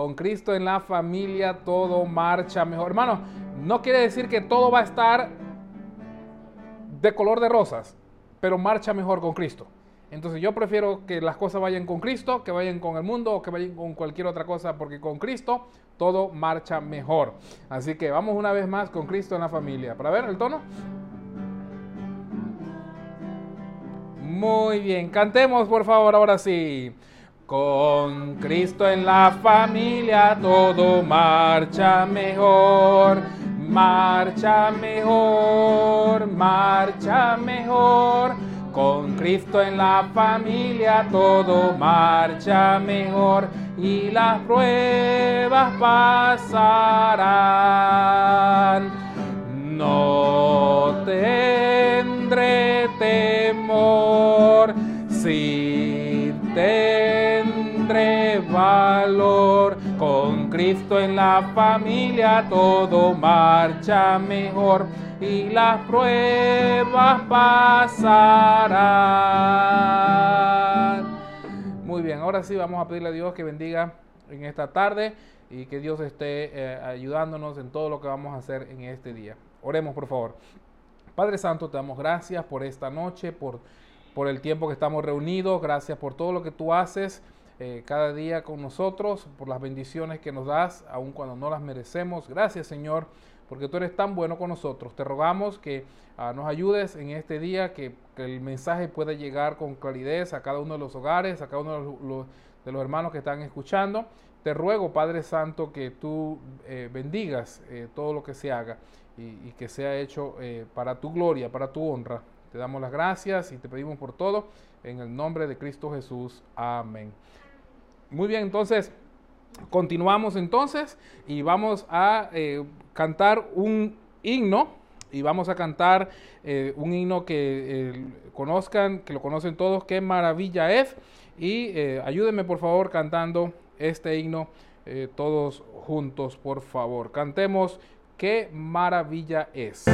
Con Cristo en la familia todo marcha mejor. Hermano, no quiere decir que todo va a estar de color de rosas, pero marcha mejor con Cristo. Entonces yo prefiero que las cosas vayan con Cristo, que vayan con el mundo o que vayan con cualquier otra cosa, porque con Cristo todo marcha mejor. Así que vamos una vez más con Cristo en la familia. Para ver el tono. Muy bien, cantemos por favor ahora sí. Con Cristo en la familia todo marcha mejor, marcha mejor, marcha mejor. Con Cristo en la familia todo marcha mejor y las pruebas pasarán. No tendré temor si tendré Con Cristo en la familia todo marcha mejor y las pruebas pasarán. Muy bien, ahora sí vamos a pedirle a Dios que bendiga en esta tarde y que Dios esté eh, ayudándonos en todo lo que vamos a hacer en este día. Oremos, por favor. Padre Santo, te damos gracias por esta noche, por, por el tiempo que estamos reunidos, gracias por todo lo que tú haces eh, cada día con nosotros, por las bendiciones que nos das, aun cuando no las merecemos. Gracias, Señor porque tú eres tan bueno con nosotros. Te rogamos que ah, nos ayudes en este día, que, el mensaje pueda llegar con claridad a cada uno de los hogares, a cada uno de los, hermanos que están escuchando. Te ruego, Padre Santo, que tú eh, bendigas eh, todo lo que se haga y, que sea hecho eh, para tu gloria, para tu honra. Te damos las gracias y te pedimos por todo en el nombre de Cristo Jesús. Amén. Muy bien, entonces continuamos entonces y vamos a cantar un himno y vamos a cantar eh, un himno que eh, conozcan, que lo conocen todos, qué maravilla es. Y eh, ayúdenme por favor cantando este himno todos juntos, por favor. Cantemos qué maravilla es.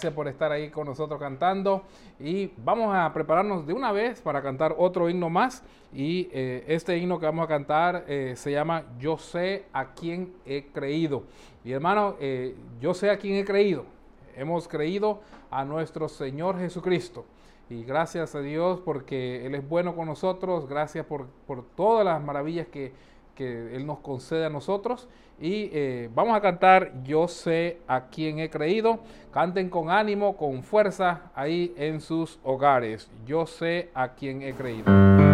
Gracias por estar ahí con nosotros cantando. Y vamos a prepararnos de una vez para cantar otro himno más. Y eh, este himno que vamos a cantar eh, se llama Yo sé a quién he creído. Mi hermano, eh, yo sé a quién he creído. Hemos creído a nuestro Señor Jesucristo. Y gracias a Dios porque Él es bueno con nosotros. Gracias por, por todas las maravillas que que Él nos concede a nosotros. Y eh, vamos a cantar Yo sé a quién he creído. Canten con ánimo, con fuerza ahí en sus hogares. Yo sé a quién he creído.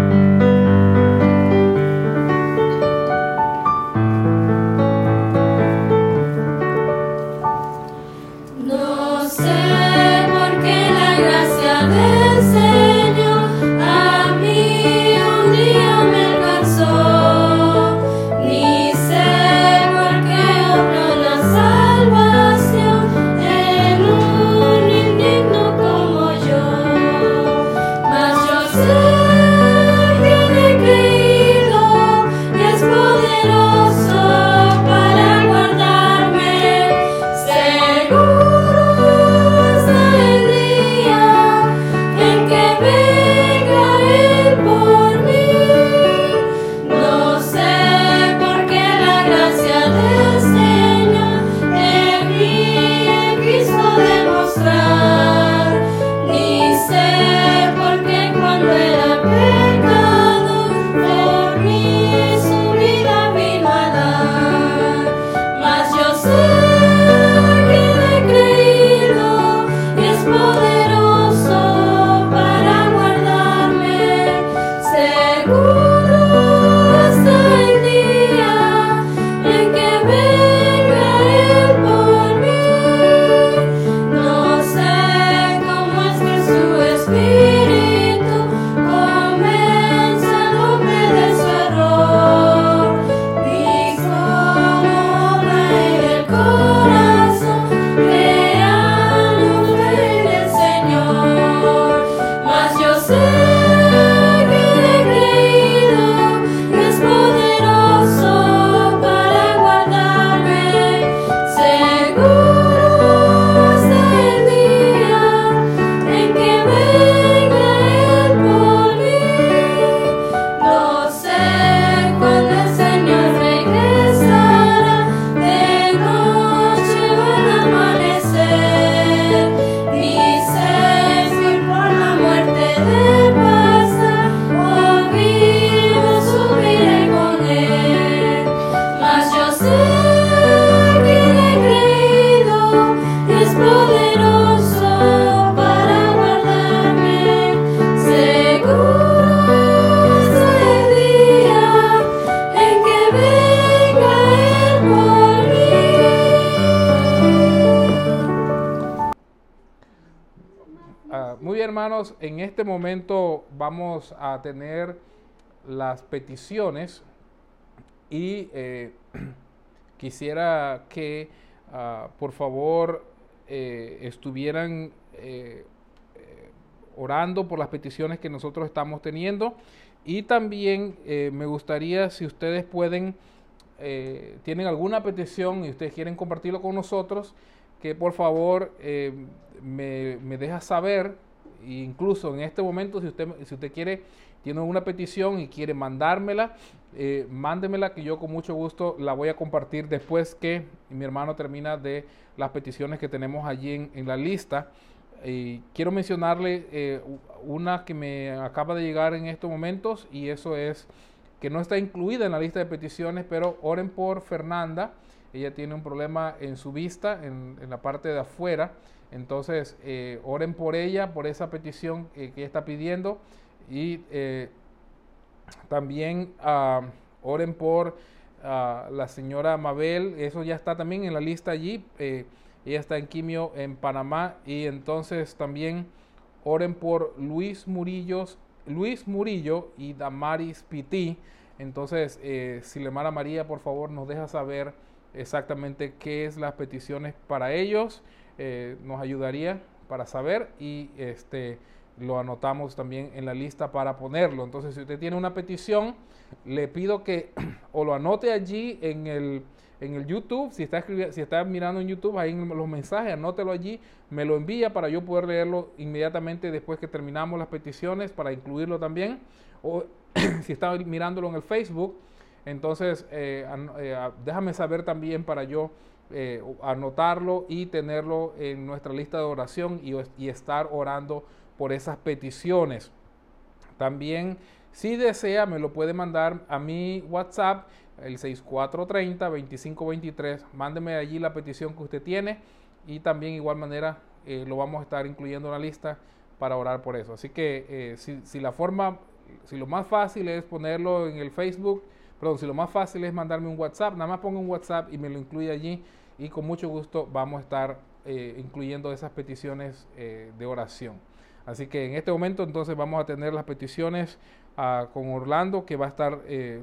Vamos a tener las peticiones y eh, quisiera que ah, por favor eh, estuvieran eh, orando por las peticiones que nosotros estamos teniendo. Y también me gustaría si ustedes pueden tienen alguna petición y ustedes quieren compartirlo con nosotros que por favor me, me deja saber incluso en este momento, si usted, si usted quiere, tiene una petición y quiere mandármela, eh, mándemela que yo con mucho gusto la voy a compartir después que mi hermano termina de las peticiones que tenemos allí en, la lista. Y quiero mencionarle eh, una que me acaba de llegar en estos momentos y eso es que no está incluida en la lista de peticiones, pero oren por Fernanda. Ella tiene un problema en su vista, en la parte de afuera. Entonces, eh, oren por ella, por esa petición que ella está pidiendo. Y eh, también ah, oren por ah, la señora Mabel. Eso ya está también en la lista allí. Eh, ella está en quimio en Panamá. Y entonces también oren por Luis Murillos, Luis Murillo y Damaris Piti. Entonces, si María, por favor, nos deja saber exactamente qué es las peticiones para ellos. Eh, nos ayudaría para saber y este, lo anotamos también en la lista para ponerlo. Entonces, si usted tiene una petición, le pido que o lo anote allí en el, en el YouTube, si está, si está mirando en YouTube, ahí en los mensajes, anótelo allí, me lo envía para yo poder leerlo inmediatamente después que terminamos las peticiones, para incluirlo también. O si está mirándolo en el Facebook, entonces eh, eh, déjame saber también para yo eh, anotarlo y tenerlo en nuestra lista de oración y, estar orando por esas peticiones. También, si desea, me lo puede mandar a mi WhatsApp, el 6430-2523. Mándeme allí la petición que usted tiene y también igual manera eh, lo vamos a estar incluyendo en la lista para orar por eso. Así que eh, si, si, la forma, si lo más fácil es ponerlo en el Facebook, perdón, si lo más fácil es mandarme un WhatsApp, nada más ponga un WhatsApp y me lo incluye allí y con mucho gusto vamos a estar eh, incluyendo esas peticiones de oración. Así que en este momento entonces vamos a tener las peticiones ah, con Orlando que va a estar eh,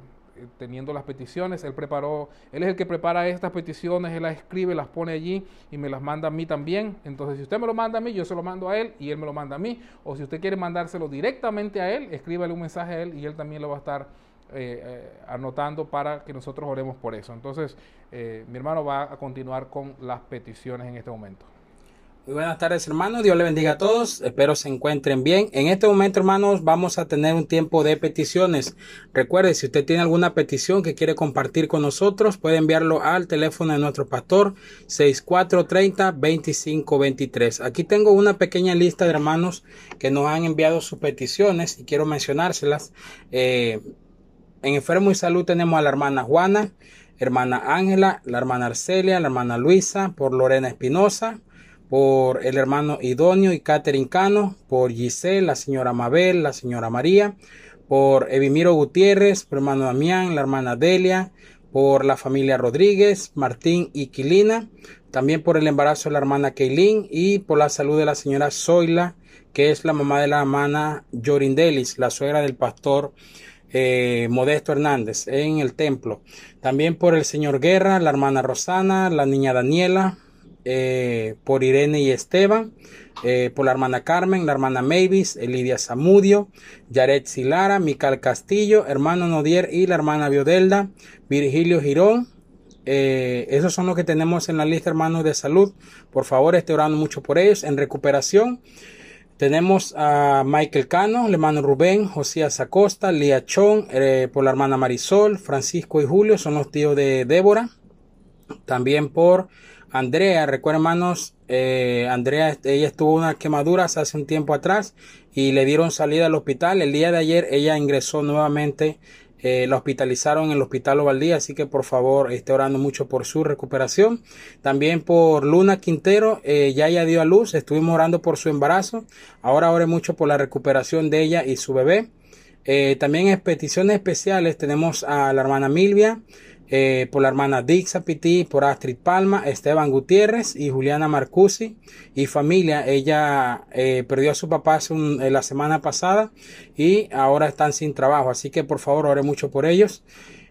teniendo las peticiones. Él preparó, él es el que prepara estas peticiones, él las escribe, las pone allí y me las manda a mí también. Entonces, si usted me lo manda a mí, yo se lo mando a él y él me lo manda a mí. O si usted quiere mandárselo directamente a él, escríbale un mensaje a él y él también lo va a estar eh, eh, anotando para que nosotros oremos por eso. Entonces, mi hermano va a continuar con las peticiones en este momento. Muy buenas tardes hermanos, Dios le bendiga a todos, espero se encuentren bien. En este momento hermanos vamos a tener un tiempo de peticiones. Recuerde, si usted tiene alguna petición que quiere compartir con nosotros, puede enviarlo al teléfono de nuestro pastor 6430-2523. Aquí tengo una pequeña lista de hermanos que nos han enviado sus peticiones y quiero mencionárselas. Eh, en Enfermo y Salud tenemos a la hermana Juana, hermana Ángela, la hermana Arcelia, la hermana Luisa, por Lorena Espinosa por el hermano Idonio y Catherine Cano, por Giselle, la señora Mabel, la señora María, por Evimiro Gutiérrez, por hermano Damián, la hermana Delia, por la familia Rodríguez, Martín y Quilina, también por el embarazo de la hermana Keilin y por la salud de la señora Zoila, que es la mamá de la hermana Yorindelis, la suegra del pastor eh, Modesto Hernández en el templo. También por el señor Guerra, la hermana Rosana, la niña Daniela, eh, por Irene y Esteban, eh, por la hermana Carmen, la hermana Mavis, Elidia Zamudio, Yaret Silara, Mical Castillo, hermano Nodier y la hermana Biodelda, Virgilio Girón. Eh, esos son los que tenemos en la lista, hermanos de salud. Por favor, esté orando mucho por ellos. En recuperación, tenemos a Michael Cano, el hermano Rubén, Josías Acosta, Lía Chon, por la hermana Marisol, Francisco y Julio, son los tíos de Débora. También por Andrea, recuerden hermanos, eh, Andrea, ella estuvo unas quemaduras hace un tiempo atrás y le dieron salida al hospital. El día de ayer ella ingresó nuevamente, eh, la hospitalizaron en el hospital Ovaldía, así que por favor esté orando mucho por su recuperación. También por Luna Quintero, eh, ya ella dio a luz, estuvimos orando por su embarazo. Ahora ore mucho por la recuperación de ella y su bebé. también en peticiones especiales tenemos a la hermana Milvia, eh, por la hermana Dixa Piti, por Astrid Palma, Esteban Gutiérrez y Juliana Marcusi y familia. Ella eh, perdió a su papá eh, la semana pasada y ahora están sin trabajo, así que por favor ore mucho por ellos.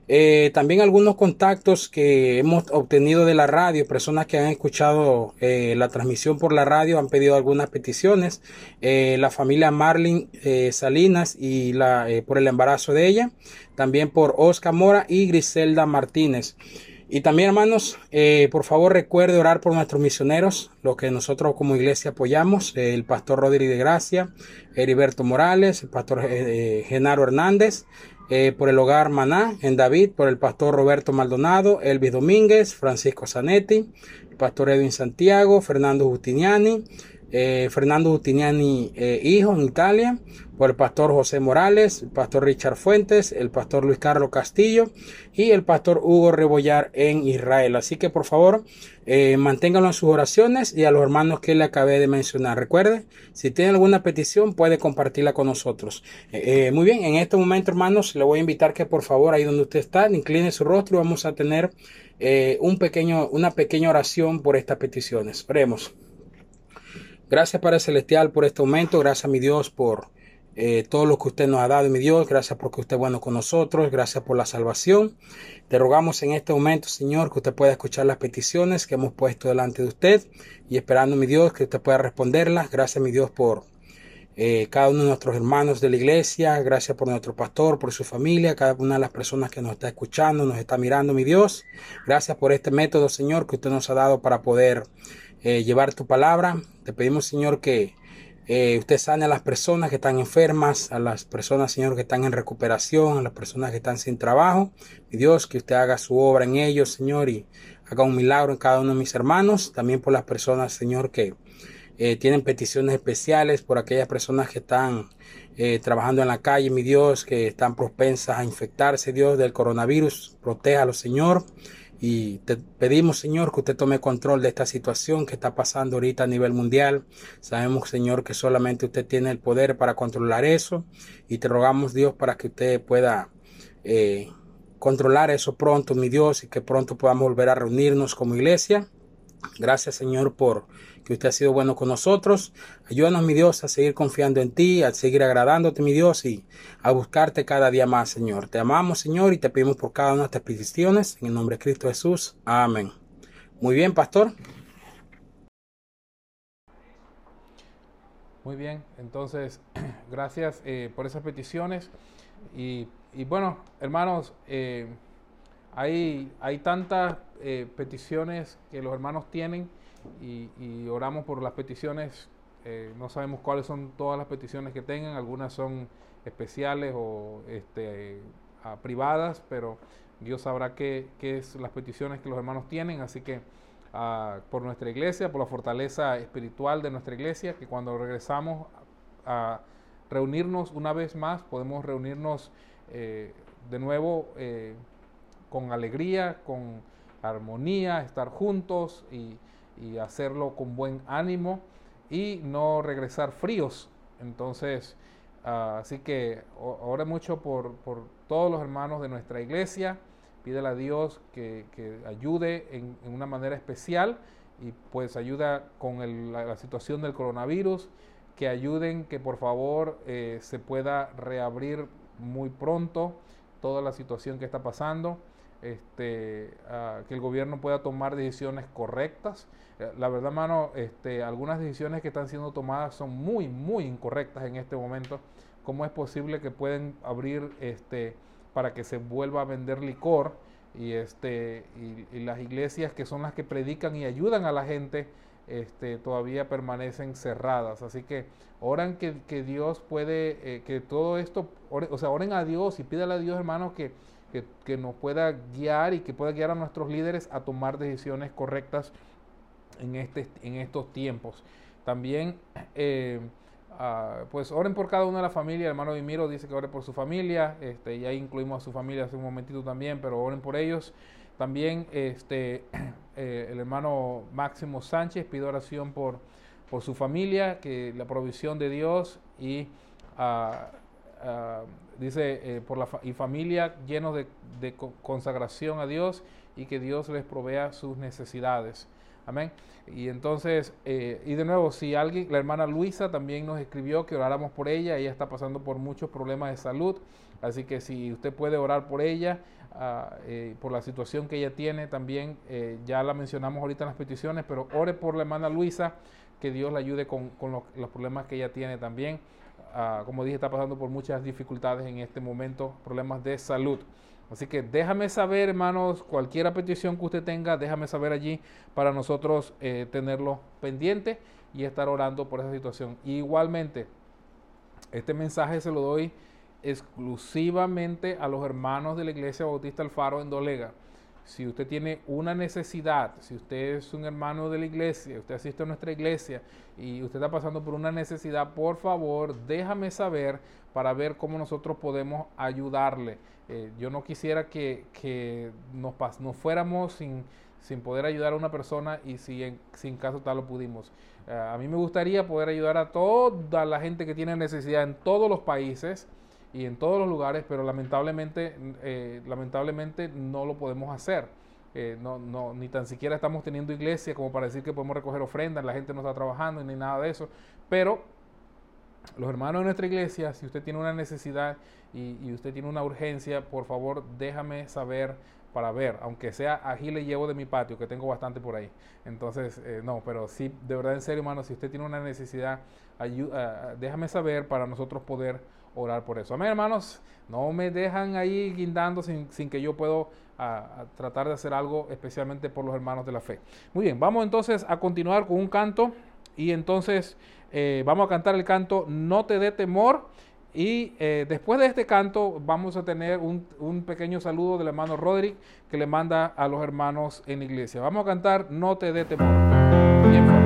Eh, también algunos contactos que hemos obtenido de la radio, personas que han escuchado eh, la transmisión por la radio han pedido algunas peticiones. Eh, la familia Marlin Salinas y la, por el embarazo de ella. También por Oscar Mora y Griselda Martínez. Y también, hermanos, por favor recuerde orar por nuestros misioneros, los que nosotros como iglesia apoyamos, el pastor Rodríguez de Gracia, Heriberto Morales, el pastor Genaro Hernández, eh, por el hogar Maná en David, por el pastor Roberto Maldonado, Elvis Domínguez, Francisco Zanetti, pastor Edwin Santiago, Fernando Justiniani, eh, Fernando Justiniani eh, hijo en Italia, por el pastor José Morales, el pastor Richard Fuentes, el pastor Luis Carlos Castillo y el pastor Hugo Rebollar en Israel. Así que por favor, eh, en sus oraciones y a los hermanos que le acabé de mencionar. Recuerde, si tiene alguna petición, puede compartirla con nosotros. Eh, eh, muy bien, en este momento, hermanos, le voy a invitar que por favor, ahí donde usted está, incline su rostro y vamos a tener un pequeño, una pequeña oración por estas peticiones. Oremos. Gracias, Padre Celestial, por este momento. Gracias, mi Dios, por eh, todo lo que usted nos ha dado, mi Dios. Gracias porque usted es bueno con nosotros. Gracias por la salvación. Te rogamos en este momento, Señor, que usted pueda escuchar las peticiones que hemos puesto delante de usted y esperando, mi Dios, que usted pueda responderlas. Gracias, mi Dios, por eh, cada uno de nuestros hermanos de la iglesia. Gracias por nuestro pastor, por su familia, cada una de las personas que nos está escuchando, nos está mirando, mi Dios. Gracias por este método, Señor, que usted nos ha dado para poder eh, llevar tu palabra. Te pedimos, Señor, que eh, usted sane a las personas que están enfermas, a las personas, Señor, que están en recuperación, a las personas que están sin trabajo. Mi Dios, que usted haga su obra en ellos, Señor, y haga un milagro en cada uno de mis hermanos. También por las personas, Señor, que eh, tienen peticiones especiales por aquellas personas que están trabajando en la calle, mi Dios, que están propensas a infectarse, Dios, del coronavirus. Protéjalo, Señor. Y te pedimos, Señor, que usted tome control de esta situación que está pasando ahorita a nivel mundial. Sabemos, Señor, que solamente usted tiene el poder para controlar eso. Y te rogamos, Dios, para que usted pueda eh, controlar eso pronto, mi Dios, y que pronto podamos volver a reunirnos como iglesia. Gracias, Señor, por que usted ha sido bueno con nosotros. Ayúdanos, mi Dios, a seguir confiando en ti, a seguir agradándote, mi Dios, y a buscarte cada día más, Señor. Te amamos, Señor, y te pedimos por cada una de nuestras peticiones. En el nombre de Cristo Jesús. Amén. Muy bien, pastor. Muy bien, entonces, gracias eh, por esas peticiones. Y, bueno, hermanos, eh, hay, hay tantas eh, peticiones que los hermanos tienen y, oramos por las peticiones. Eh, no sabemos cuáles son todas las peticiones que tengan, algunas son especiales o este, privadas, pero Dios sabrá qué, qué es las peticiones que los hermanos tienen, así que ah, por nuestra iglesia, por la fortaleza espiritual de nuestra iglesia, que cuando regresamos a reunirnos una vez más, podemos reunirnos eh, de nuevo con alegría, con armonía, estar juntos y y hacerlo con buen ánimo y no regresar fríos. Entonces, ah, así que ore mucho por, todos los hermanos de nuestra iglesia. Pídele a Dios que, ayude en, una manera especial y pues ayuda con la, situación del coronavirus, que ayuden que por favor eh, se pueda reabrir muy pronto toda la situación que está pasando este, que el gobierno pueda tomar decisiones correctas. Eh, la verdad, mano, este, algunas decisiones que están siendo tomadas son muy, muy incorrectas en este momento. ¿Cómo es posible que pueden abrir este, para que se vuelva a vender licor y, este, y, las iglesias que son las que predican y ayudan a la gente este, todavía permanecen cerradas? Así que oran que, Dios puede, eh, que todo esto, o sea, oren a Dios y pídale a Dios, hermano, que que, nos pueda guiar y que pueda guiar a nuestros líderes a tomar decisiones correctas en, este, en estos tiempos. También, eh, ah, pues oren por cada una de las familias. El hermano Dimiro dice que ore por su familia. Este, ya incluimos a su familia hace un momentito también, pero oren por ellos. También este, eh, el hermano Máximo Sánchez pide oración por, por su familia, que la provisión de Dios y uh, dice, eh, por la y familia llenos de, consagración a Dios y que Dios les provea sus necesidades. Amén. Y entonces, eh, y de nuevo, si alguien, la hermana Luisa también nos escribió que oráramos por ella, ella está pasando por muchos problemas de salud, así que si usted puede orar por ella, ah, eh, por la situación que ella tiene también, ya la mencionamos ahorita en las peticiones, pero ore por la hermana Luisa, que Dios la ayude con, los problemas que ella tiene también. Ah, como dije, está pasando por muchas dificultades en este momento, problemas de salud. Así que déjame saber, hermanos, cualquier petición que usted tenga, déjame saber allí para nosotros eh, tenerlo pendiente y estar orando por esa situación. igualmente, este mensaje se lo doy exclusivamente a los hermanos de la Iglesia Bautista Alfaro en Dolega si usted tiene una necesidad, si usted es un hermano de la iglesia, usted asiste a nuestra iglesia y usted está pasando por una necesidad, por favor, déjame saber para ver cómo nosotros podemos ayudarle. Eh, yo no quisiera que, nos, nos fuéramos sin, sin poder ayudar a una persona y si en, sin caso tal lo pudimos. Eh, a mí me gustaría poder ayudar a toda la gente que tiene necesidad en todos los países y en todos los lugares, pero lamentablemente, eh, lamentablemente no lo podemos hacer. Eh, no, no, ni tan siquiera estamos teniendo iglesia como para decir que podemos recoger ofrendas, la gente no está trabajando ni nada de eso. Pero los hermanos de nuestra iglesia, si usted tiene una necesidad y, usted tiene una urgencia, por favor déjame saber para ver, aunque sea aquí le llevo de mi patio, que tengo bastante por ahí. Entonces, eh, no, pero sí, de verdad, en serio, hermano, si usted tiene una necesidad, ayuda, déjame saber para nosotros poder orar por eso. Amén, hermanos. No me dejan ahí guindando sin, que yo puedo tratar de hacer algo especialmente por los hermanos de la fe. Muy bien, vamos entonces a continuar con un canto y entonces eh, vamos a cantar el canto No te dé temor. Y eh, después de este canto vamos a tener un, un, pequeño saludo del hermano Roderick que le manda a los hermanos en la iglesia. Vamos a cantar No te dé temor. Bien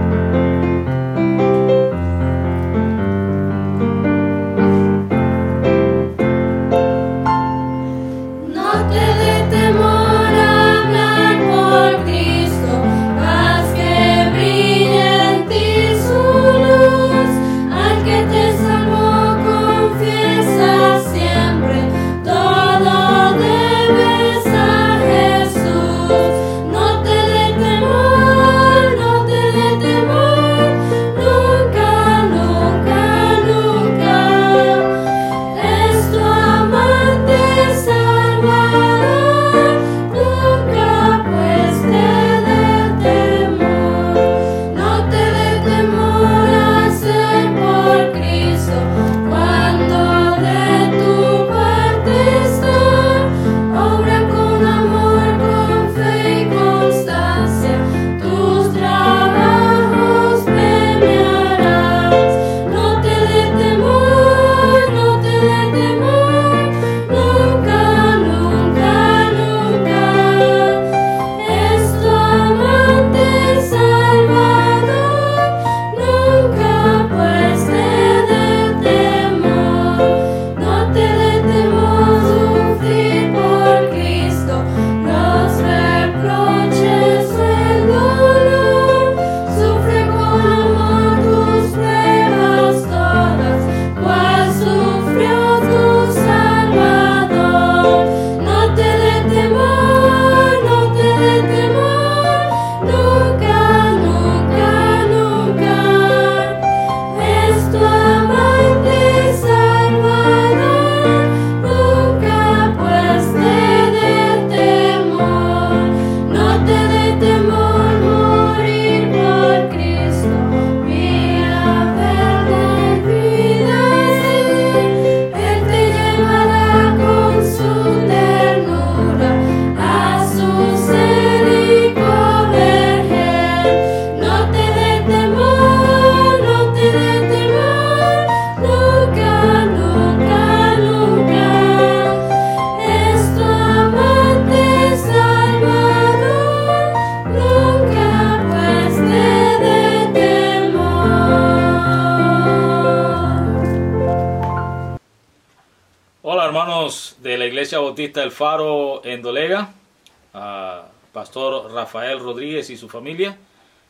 familia.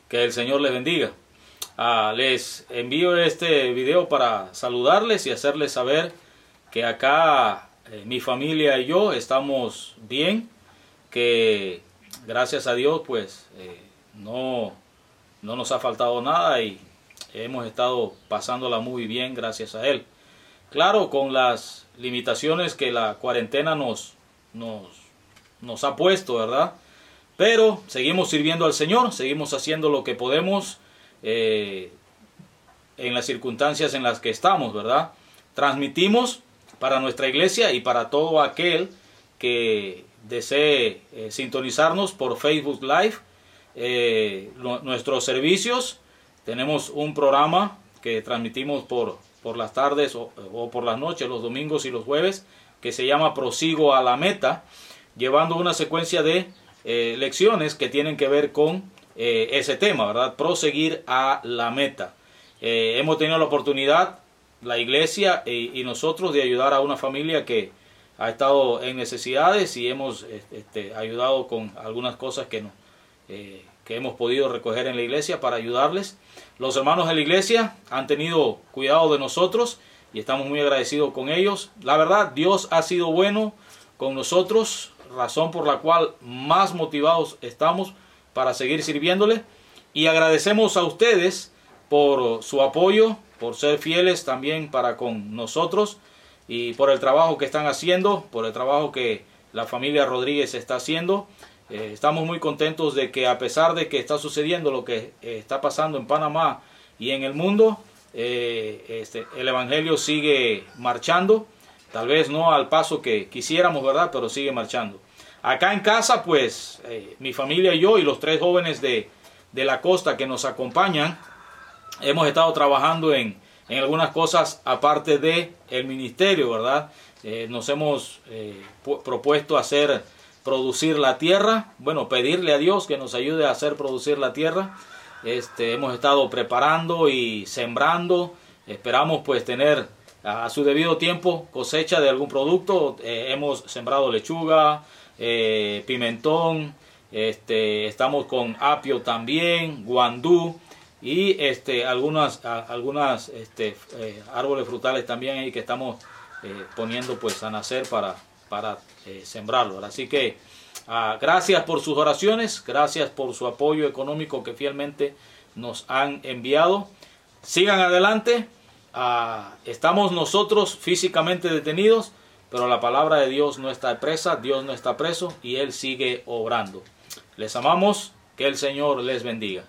Que el Señor les bendiga. Ah, les envío este video para saludarles y hacerles saber que acá eh, mi familia y yo estamos bien, que gracias a Dios pues eh, no, no nos ha faltado nada y hemos estado pasándola muy bien gracias a Él. Claro, con las limitaciones que la cuarentena nos, nos, nos ha puesto, ¿verdad? Pero seguimos sirviendo al Señor, seguimos haciendo lo que podemos eh, en las circunstancias en las que estamos, ¿verdad? Transmitimos para nuestra iglesia y para todo aquel que desee eh, sintonizarnos por Facebook Live. Eh, nuestros servicios, tenemos un programa que transmitimos por, por las tardes o, por las noches, los domingos y los jueves, que se llama Prosigo a la Meta, llevando una secuencia de eh, lecciones que tienen que ver con ese tema, ¿verdad? Proseguir a la meta. hemos tenido la oportunidad, la iglesia y nosotros, de ayudar a una familia que, ha estado en necesidades y hemos este, ayudado con algunas cosas que, no, eh, que hemos podido recoger en la iglesia para ayudarles. Los hermanos de la iglesia han tenido cuidado de nosotros y estamos muy agradecidos con ellos. La verdad, Dios ha sido bueno con nosotros, razón por la cual más motivados estamos para seguir sirviéndole. Y agradecemos a ustedes por su apoyo, por ser fieles también para con nosotros y por el trabajo que están haciendo, por el trabajo que la familia Rodríguez está haciendo. Eh, estamos muy contentos de que a pesar de que está sucediendo lo que eh, está pasando en Panamá y en el mundo, eh, este, el Evangelio sigue marchando, tal vez no al paso que quisiéramos, ¿verdad? Pero sigue marchando. Acá en casa, pues, mi familia y yo y los tres jóvenes de, de la costa que nos acompañan, hemos estado trabajando en, en algunas cosas aparte de el ministerio, ¿verdad? Eh, nos hemos eh, propuesto hacer producir la tierra, bueno, pedirle a Dios que nos ayude a hacer producir la tierra. Este, hemos estado preparando y sembrando, esperamos pues tener a, su debido tiempo cosecha de algún producto. Eh, hemos sembrado lechuga, pimentón, este, estamos con apio también, guandú, y este algunas algunas este, eh, árboles frutales también ahí que estamos eh, poniendo pues a nacer para para eh, sembrarlo así que ah, gracias por sus oraciones gracias por su apoyo económico que fielmente nos han enviado sigan adelante ah, estamos nosotros físicamente detenidos pero la palabra de Dios no está presa Dios no está preso y él sigue obrando. Les amamos que el Señor les bendiga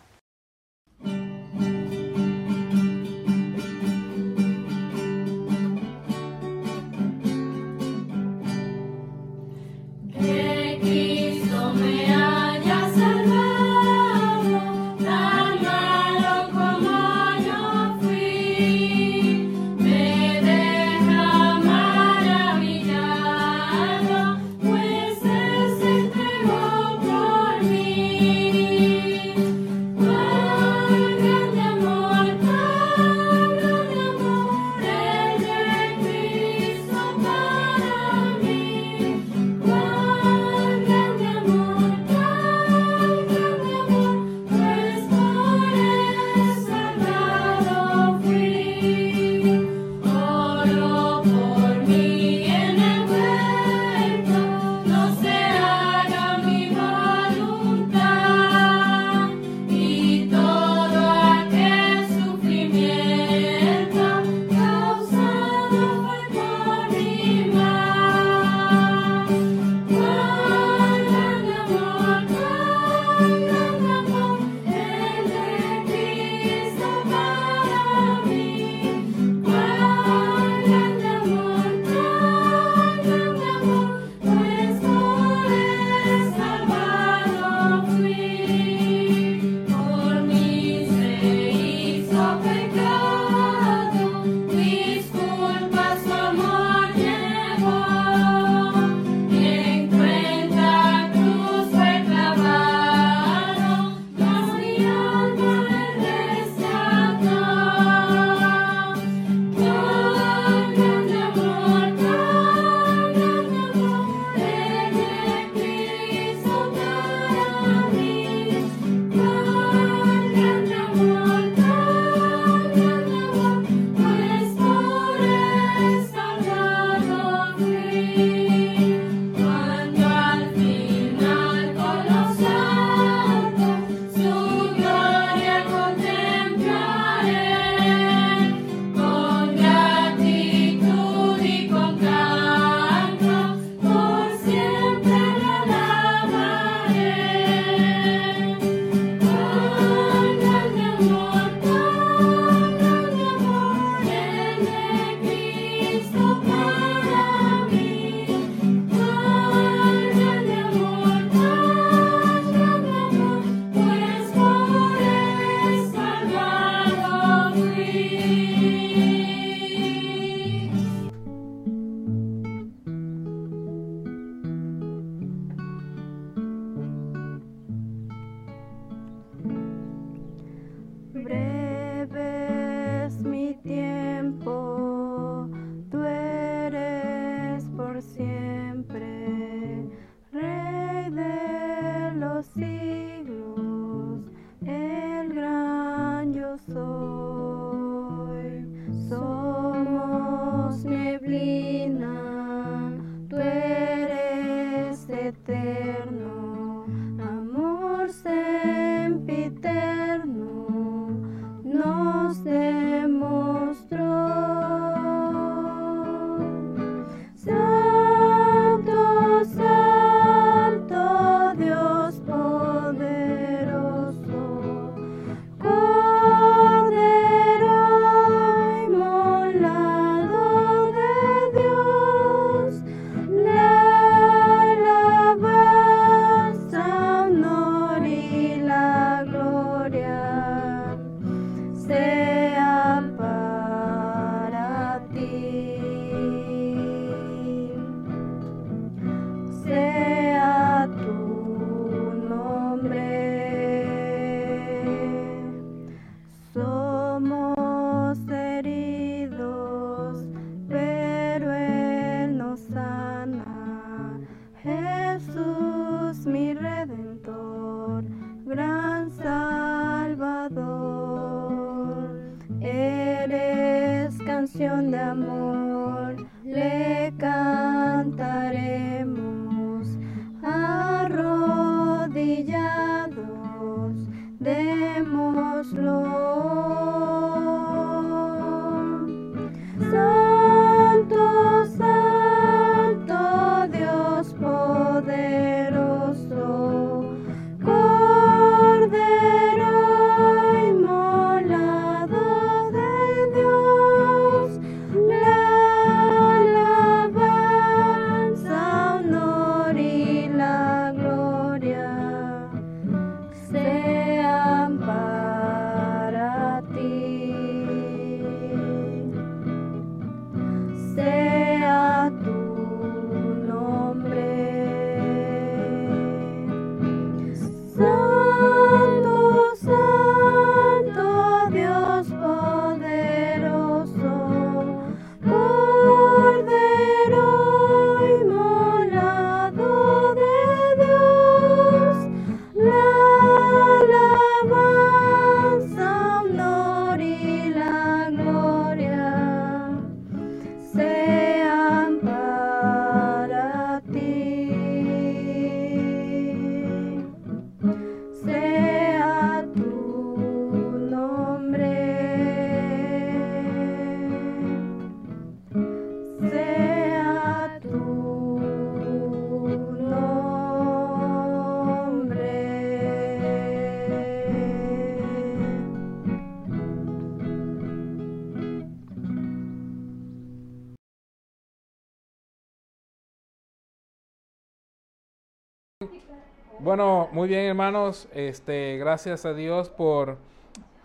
muy bien hermanos, este, gracias a Dios por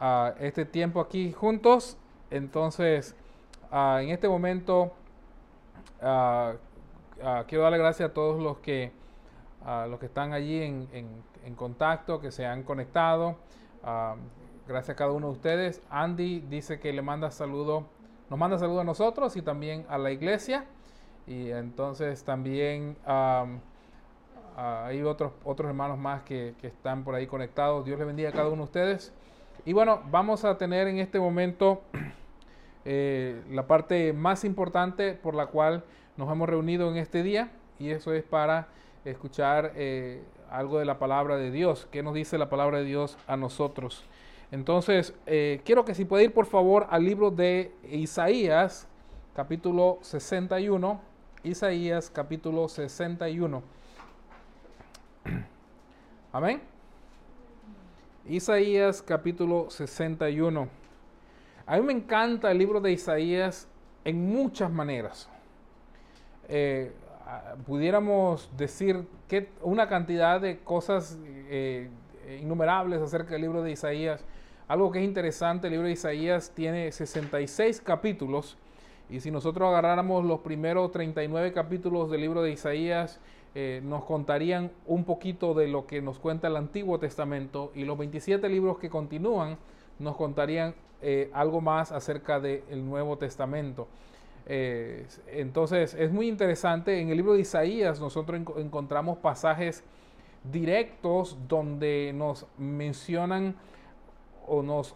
ah, este tiempo aquí juntos. Entonces, ah, en este momento ah, quiero darle gracias a todos los que, los que están allí en, contacto, que se han conectado. Gracias a cada uno de ustedes. Andy dice que le manda saludo, nos manda saludo a nosotros y también a la iglesia. Y entonces también am, Ah, hay otros, otros hermanos más que, están por ahí conectados. Dios les bendiga a cada uno de ustedes. Y bueno, vamos a tener en este momento eh, la parte más importante por la cual nos hemos reunido en este día. Y eso es para escuchar eh, algo de la palabra de Dios. ¿Qué nos dice la palabra de Dios a nosotros? Entonces, eh, quiero que si puede ir por favor al libro de Isaías, capítulo 61. Isaías, capítulo 61. Amén. Isaías capítulo 61. A mí me encanta el libro de Isaías en muchas maneras. Eh, ah, pudiéramos decir que una cantidad de cosas eh, innumerables acerca del libro de Isaías. Algo que es interesante, el libro de Isaías tiene 66 capítulos y si nosotros agarráramos los primeros 39 capítulos del libro de Isaías, eh, nos contarían un poquito de lo que nos cuenta el Antiguo Testamento y los 27 libros que continúan nos contarían eh, algo más acerca del Nuevo Testamento. Eh, entonces es muy interesante, en el libro de Isaías nosotros enco- encontramos pasajes directos donde nos mencionan o nos,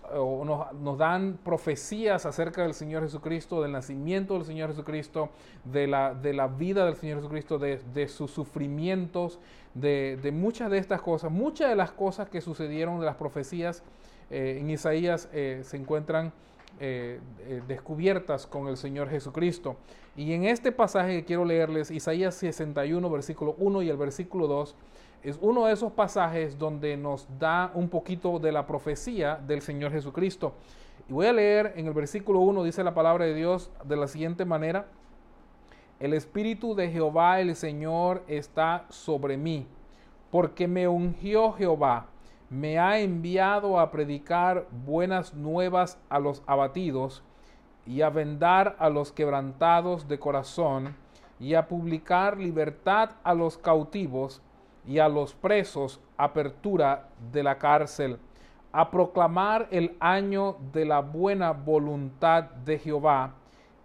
nos, dan profecías acerca del Señor Jesucristo, del nacimiento del Señor Jesucristo, de la, de la vida del Señor Jesucristo, de, de sus sufrimientos, de, de muchas de estas cosas. Muchas de las cosas que sucedieron de las profecías eh, en Isaías eh, se encuentran eh, descubiertas con el Señor Jesucristo. Y en este pasaje que quiero leerles, Isaías 61, versículo 1 y el versículo 2, es uno de esos pasajes donde nos da un poquito de la profecía del Señor Jesucristo. Y voy a leer en el versículo 1, dice la palabra de Dios de la siguiente manera, el Espíritu de Jehová el Señor está sobre mí, porque me ungió Jehová, me ha enviado a predicar buenas nuevas a los abatidos y a vendar a los quebrantados de corazón y a publicar libertad a los cautivos y a los presos apertura de la cárcel, a proclamar el año de la buena voluntad de Jehová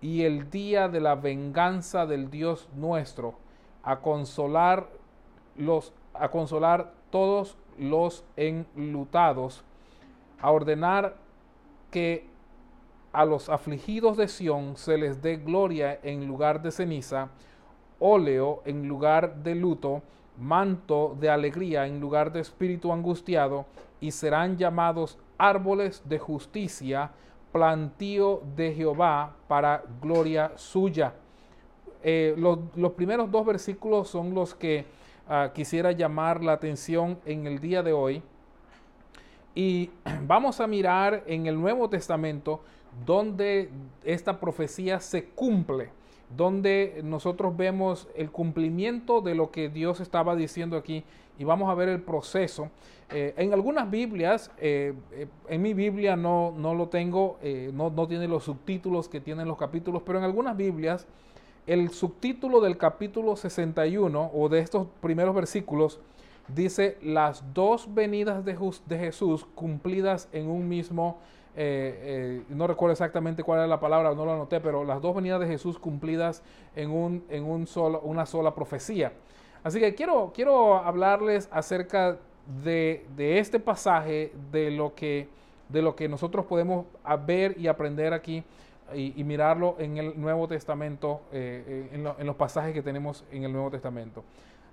y el día de la venganza del Dios nuestro, a consolar los a consolar todos los enlutados, a ordenar que a los afligidos de Sión se les dé gloria en lugar de ceniza, óleo en lugar de luto, manto de alegría en lugar de espíritu angustiado, y serán llamados árboles de justicia, plantío de Jehová para gloria suya. Eh, los, primeros dos versículos son los que uh, quisiera llamar la atención en el día de hoy. Y vamos a mirar en el Nuevo Testamento donde esta profecía se cumple donde nosotros vemos el cumplimiento de lo que Dios estaba diciendo aquí y vamos a ver el proceso. Eh, en algunas Biblias, eh, eh, en mi Biblia no, no lo tengo, no, no, tiene los subtítulos que tienen los capítulos, pero en algunas Biblias el subtítulo del capítulo 61 o de estos primeros versículos dice las dos venidas de, de Jesús cumplidas en un mismo eh, eh, no recuerdo exactamente cuál era la palabra, no lo anoté, pero las dos venidas de Jesús cumplidas en, un, en un solo, una sola profecía. Así que quiero, quiero hablarles acerca de, de, este pasaje, de lo, que, de lo que nosotros podemos ver y aprender aquí y, mirarlo en el Nuevo Testamento, eh, en, en los pasajes que tenemos en el Nuevo Testamento.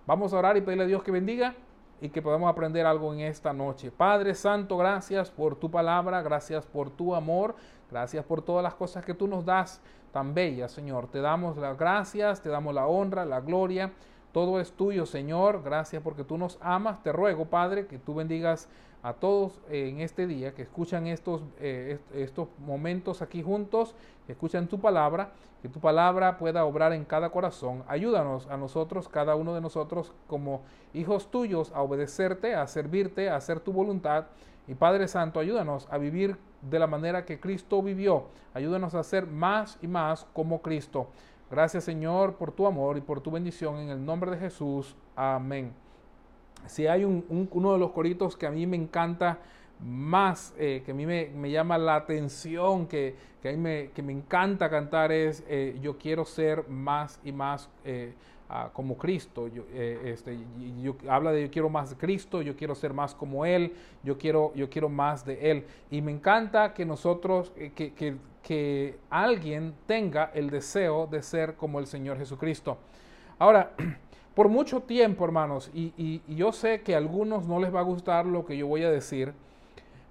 Vamos a orar y pedirle a Dios que bendiga y que podamos aprender algo en esta noche. Padre Santo, gracias por tu palabra, gracias por tu amor, gracias por todas las cosas que tú nos das tan bellas, Señor. Te damos las gracias, te damos la honra, la gloria. Todo es tuyo, Señor. Gracias porque tú nos amas. Te ruego, Padre, que tú bendigas a todos en este día, que escuchan estos, eh, estos momentos aquí juntos, escuchan tu palabra, que tu palabra pueda obrar en cada corazón. Ayúdanos a nosotros, cada uno de nosotros, como hijos tuyos, a obedecerte, a servirte, a hacer tu voluntad. Y Padre Santo, ayúdanos a vivir de la manera que Cristo vivió. Ayúdanos a ser más y más como Cristo. Gracias Señor por tu amor y por tu bendición en el nombre de Jesús. Amén si hay un, un, uno de los coritos que a mí me encanta más, eh, que a mí me, me, llama la atención, que, que a mí me, que me encanta cantar es eh, Yo quiero ser más y más eh, uh, como Cristo. Yo, este, yo, habla de yo quiero más de Cristo, yo quiero ser más como Él, yo quiero, yo quiero más de Él. Y me encanta que nosotros, que, que, que alguien tenga el deseo de ser como el Señor Jesucristo. Ahora, por mucho tiempo, hermanos, y, yo sé que a algunos no les va a gustar lo que yo voy a decir,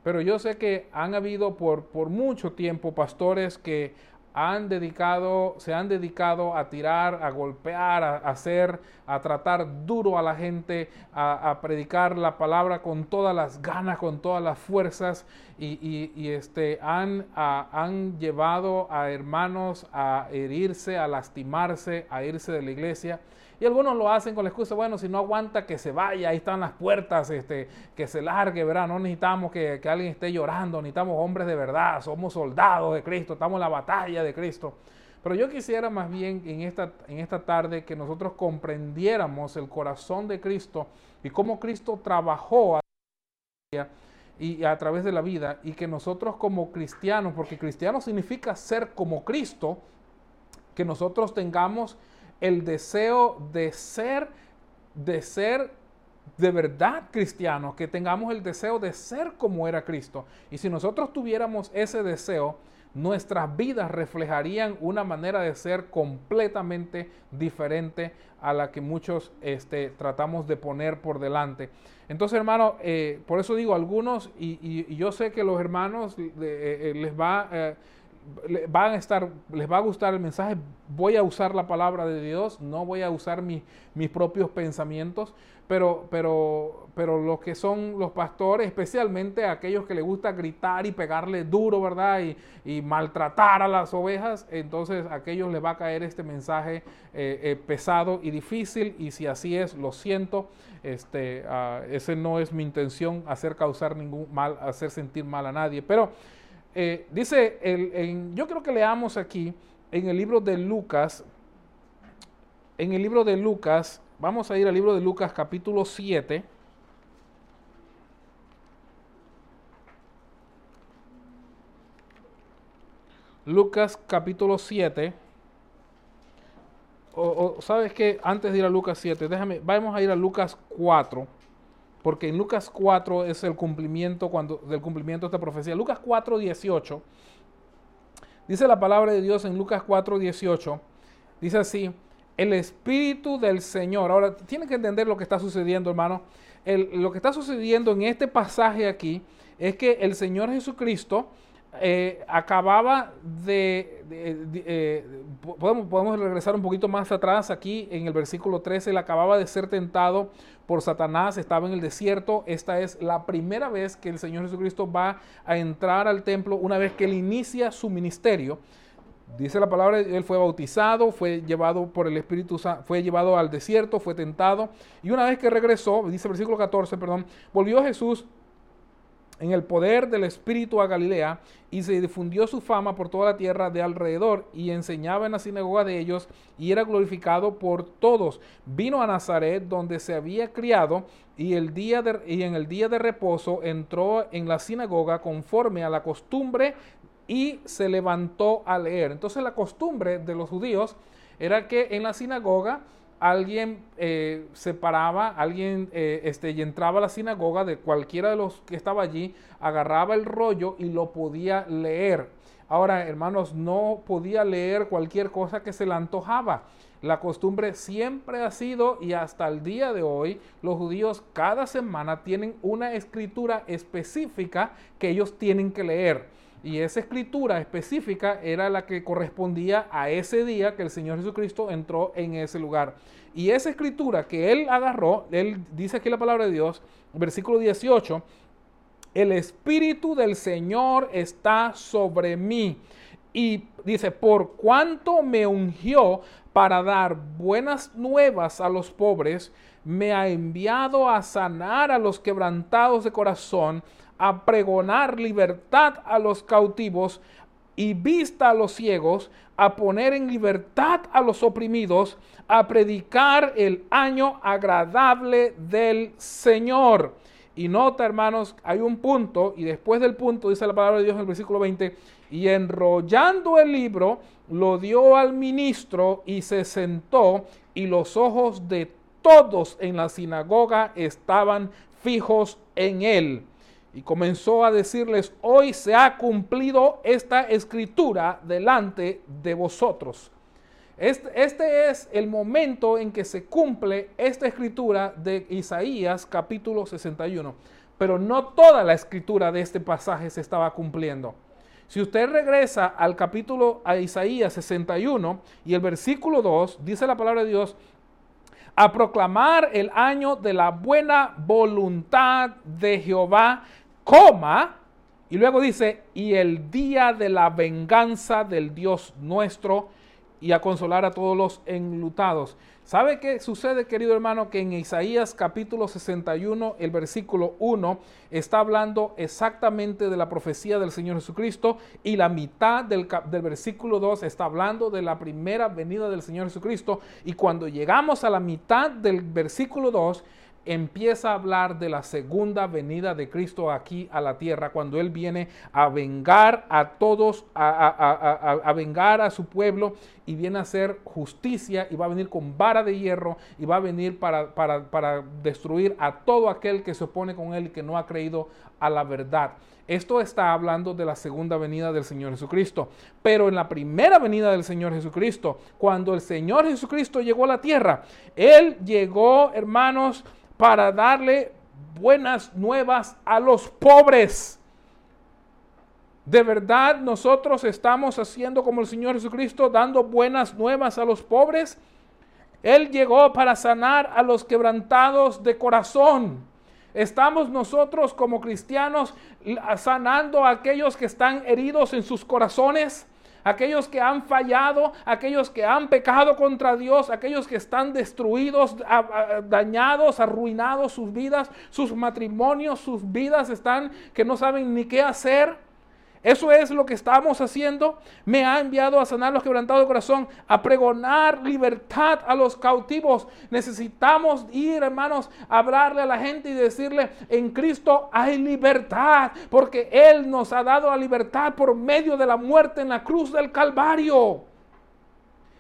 pero yo sé que han habido por, mucho tiempo pastores que han dedicado, se han dedicado a tirar, a golpear, a, hacer, a tratar duro a la gente, a, predicar la palabra con todas las ganas, con todas las fuerzas, y este, han, han llevado a hermanos a herirse, a lastimarse, a irse de la iglesia. Y algunos lo hacen con la excusa, bueno, si no aguanta que se vaya, ahí están las puertas, este, que se largue, ¿verdad? No necesitamos que, que, alguien esté llorando, necesitamos hombres de verdad, somos soldados de Cristo, estamos en la batalla de Cristo. Pero yo quisiera más bien en esta, en esta tarde que nosotros comprendiéramos el corazón de Cristo y cómo Cristo trabajó a y a través de la vida y que nosotros como cristianos, porque cristiano significa ser como Cristo, que nosotros tengamos el deseo de ser, de ser de verdad cristianos, que tengamos el deseo de ser como era Cristo. Y si nosotros tuviéramos ese deseo, nuestras vidas reflejarían una manera de ser completamente diferente a la que muchos este, tratamos de poner por delante. Entonces, hermano, eh, por eso digo, algunos, y, yo sé que los hermanos eh, eh, les va... van a estar, les va a gustar el mensaje, voy a usar la palabra de Dios, no voy a usar mi- mis propios pensamientos, pero, pero, pero los que son los pastores, especialmente aquellos que les gusta gritar y pegarle duro, ¿verdad? Y, y maltratar a las ovejas, entonces a aquellos les va a caer este mensaje eh, eh, pesado y difícil, y si así es, lo siento, este, ah, ese no es mi intención, hacer causar ningún mal, hacer sentir mal a nadie, pero... Eh, dice, el, en- yo creo que leamos aquí en el libro de Lucas, en el libro de Lucas, vamos a ir al libro de Lucas capítulo 7. Lucas capítulo 7. O, sabes que antes de ir a Lucas 7, déjame, vamos a ir a Lucas 4 porque en Lucas 4 es el cumplimiento cuando, del cumplimiento de esta profecía. Lucas 4, 18, dice la palabra de Dios en Lucas 4, 18, dice así, el Espíritu del Señor, ahora tienen que entender lo que está sucediendo, hermano, lo que está sucediendo en este pasaje aquí es que el Señor Jesucristo eh, acababa de, eh, po- podemos, podemos regresar un poquito más atrás aquí en el versículo 13, él acababa de ser tentado por Satanás, estaba en el desierto, esta es la primera vez que el Señor Jesucristo va a entrar al templo una vez que él inicia su ministerio. Dice la palabra, él fue bautizado, fue llevado por el Espíritu Santo, fue llevado al desierto, fue tentado, y una vez que regresó, dice versículo 14, perdón, volvió Jesús en el poder del Espíritu a Galilea y se difundió su fama por toda la tierra de alrededor y enseñaba en la sinagoga de ellos y era glorificado por todos. Vino a Nazaret donde se había criado y, el día y en el día de reposo entró en la sinagoga conforme a la costumbre y se levantó a leer. Entonces la costumbre de los judíos era que en la sinagoga alguien eh, se paraba, alguien eh, este, y entraba a la sinagoga de cualquiera de los que estaba allí, agarraba el rollo y lo podía leer. Ahora, hermanos, no podía leer cualquier cosa que se le antojaba. La costumbre siempre ha sido y hasta el día de hoy los judíos cada semana tienen una escritura específica que ellos tienen que leer. Y esa escritura específica era la que correspondía a ese día que el Señor Jesucristo entró en ese lugar. Y esa escritura que él agarró, él dice aquí la palabra de Dios, versículo 18, el Espíritu del Señor está sobre mí. Y dice, por cuanto me ungió para dar buenas nuevas a los pobres, me ha enviado a sanar a los quebrantados de corazón, a pregonar libertad a los cautivos y vista a los ciegos, a poner en libertad a los oprimidos, a predicar el año agradable del Señor. Y nota, hermanos, hay un punto, y después del punto dice la palabra de Dios en el versículo 20, y enrollando el libro, lo dio al ministro y se sentó, y los ojos de todos en la sinagoga estaban fijos en él. Y comenzó a decirles, hoy se ha cumplido esta escritura delante de vosotros. Este, este, es el momento en que se cumple esta escritura de Isaías capítulo 61. Pero no toda la escritura de este pasaje se estaba cumpliendo. Si usted regresa al capítulo a Isaías 61 y el versículo 2, dice la palabra de Dios, a proclamar el año de la buena voluntad de Jehová, coma, y luego dice, y el día de la venganza del Dios nuestro, y a consolar a todos los enlutados. ¿Sabe qué sucede, querido hermano? Que en Isaías capítulo 61, el versículo 1, está hablando exactamente de la profecía del Señor Jesucristo y la mitad del, del, versículo 2 está hablando de la primera venida del Señor Jesucristo. Y cuando llegamos a la mitad del versículo 2, empieza a hablar de la segunda venida de Cristo aquí a la tierra, cuando Él viene a vengar a todos, a, a- a- a- vengar a su pueblo y viene a hacer justicia y va a venir con vara de hierro y va a venir para, para- para destruir a todo aquel que se opone con Él y que no ha creído a la verdad. Esto está hablando de la segunda venida del Señor Jesucristo. Pero en la primera venida del Señor Jesucristo, cuando el Señor Jesucristo llegó a la tierra, Él llegó, hermanos, para darle buenas nuevas a los pobres. De verdad nosotros estamos haciendo como el Señor Jesucristo, dando buenas nuevas a los pobres. Él llegó para sanar a los quebrantados de corazón. Estamos nosotros como cristianos sanando a aquellos que están heridos en sus corazones, aquellos que han fallado, aquellos que han pecado contra Dios, aquellos que están destruidos, dañados, arruinados sus vidas, sus matrimonios, sus vidas están que no saben ni qué hacer. Eso es lo que estamos haciendo. Me ha enviado a sanar los quebrantados de corazón, a pregonar libertad a los cautivos. Necesitamos ir, hermanos, a hablarle a la gente y decirle, en Cristo hay libertad, porque Él nos ha dado la libertad por medio de la muerte en la cruz del Calvario.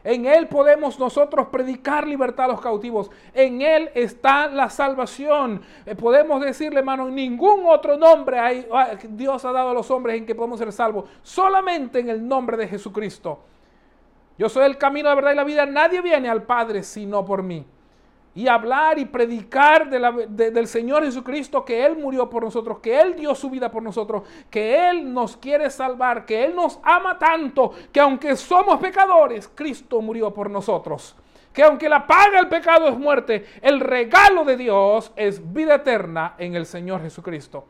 En Él podemos nosotros predicar libertad a los cautivos. En Él está la salvación. Eh, podemos decirle, hermano, ningún otro nombre hay, Dios ha dado a los hombres en que podemos ser salvos. Solamente en el nombre de Jesucristo. Yo soy el camino, la verdad y la vida. Nadie viene al Padre sino por mí. Y hablar y predicar del Señor Jesucristo, que Él murió por nosotros, que Él dio su vida por nosotros, que Él nos quiere salvar, que Él nos ama tanto, que aunque somos pecadores, Cristo murió por nosotros. Que aunque la paga el pecado es muerte, el regalo de Dios es vida eterna en el Señor Jesucristo.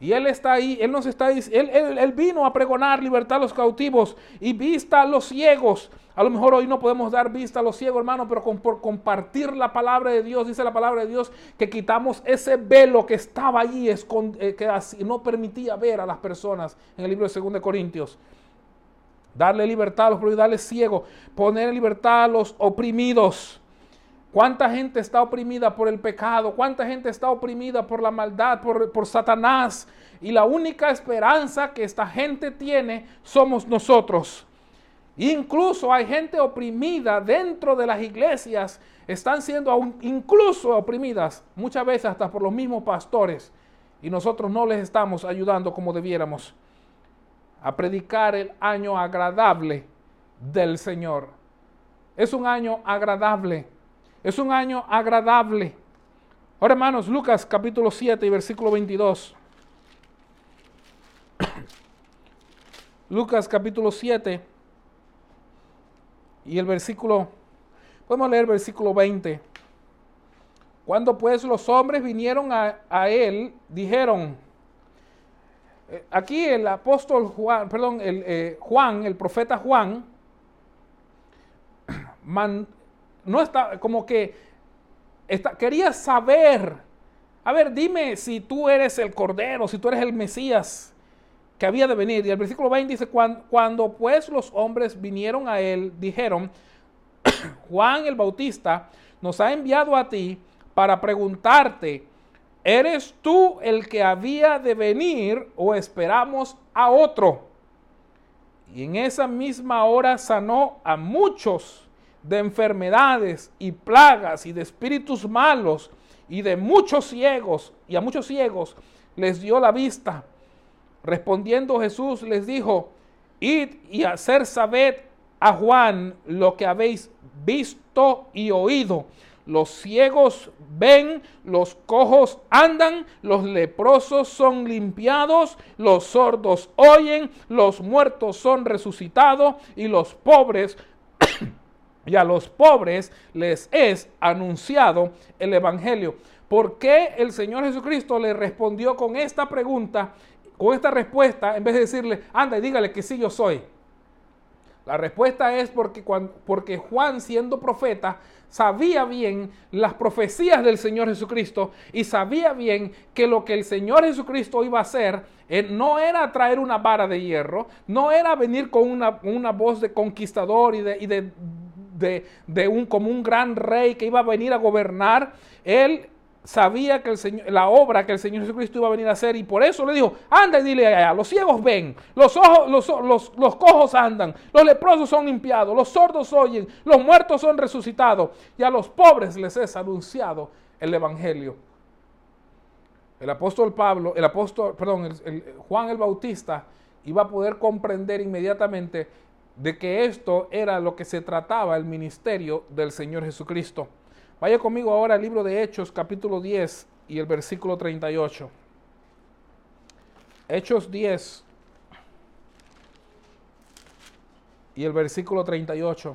Y Él está ahí, Él nos está dic- él, él- él vino a pregonar libertad a los cautivos y vista a los ciegos. A lo mejor hoy no podemos dar vista a los ciegos, hermano, pero por compartir la palabra de Dios, dice la palabra de Dios, que quitamos ese velo que estaba allí, eh, que no permitía ver a las personas en el libro de 2 de Corintios. Darle libertad a los oprimidos, darle ciego, poner en libertad a los oprimidos. ¿Cuánta gente está oprimida por el pecado? ¿Cuánta gente está oprimida por la maldad, por, por Satanás? Y la única esperanza que esta gente tiene somos nosotros. Incluso hay gente oprimida dentro de las iglesias, están siendo aún incluso oprimidas, muchas veces hasta por los mismos pastores. Y nosotros no les estamos ayudando como debiéramos a predicar el año agradable del Señor. Es un año agradable. Es un año agradable. Ahora, hermanos, Lucas capítulo 7 y versículo 22. Lucas capítulo 7 y el versículo, podemos leer el versículo 20. Cuando pues los hombres vinieron a, a él, dijeron, eh, aquí el apóstol Juan, perdón, el, eh, Juan, el profeta Juan, no está, como que quería saber, a ver, dime si tú eres el Cordero, si tú eres el Mesías que había de venir. Y el versículo 20 dice, "Cuan- cuando pues los hombres vinieron a él, dijeron, Juan el Bautista nos ha enviado a ti para preguntarte, ¿eres tú el que había de venir o esperamos a otro? Y en esa misma hora sanó a muchos de enfermedades y plagas y de espíritus malos y de muchos ciegos, y a muchos ciegos les dio la vista. Respondiendo Jesús les dijo, id y hacer saber a Juan lo que habéis visto y oído. Los ciegos ven, los cojos andan, los leprosos son limpiados, los sordos oyen, los muertos son resucitados y los pobres y a los pobres les es anunciado el Evangelio. ¿Por qué el Señor Jesucristo le respondió con esta pregunta, con esta respuesta, en vez de decirle, anda y dígale que sí yo soy? La respuesta es porque, Juan, siendo profeta, sabía bien las profecías del Señor Jesucristo y sabía bien que lo que el Señor Jesucristo iba a hacer eh, no era traer una vara de hierro, no era venir con una, voz de conquistador y de, de un, como un gran rey que iba a venir a gobernar, él sabía que el Señor, la obra que el Señor Jesucristo iba a venir a hacer y por eso le dijo, anda y dile allá, los ciegos ven, los, ojos, los, los, los cojos andan, los leprosos son limpiados, los sordos oyen, los muertos son resucitados y a los pobres les es anunciado el Evangelio. El apóstol Pablo, el apóstol, perdón, el- Juan el Bautista iba a poder comprender inmediatamente de que esto era lo que se trataba el ministerio del Señor Jesucristo. Vaya conmigo ahora al libro de Hechos, capítulo 10 y el versículo 38. Hechos 10 y el versículo 38.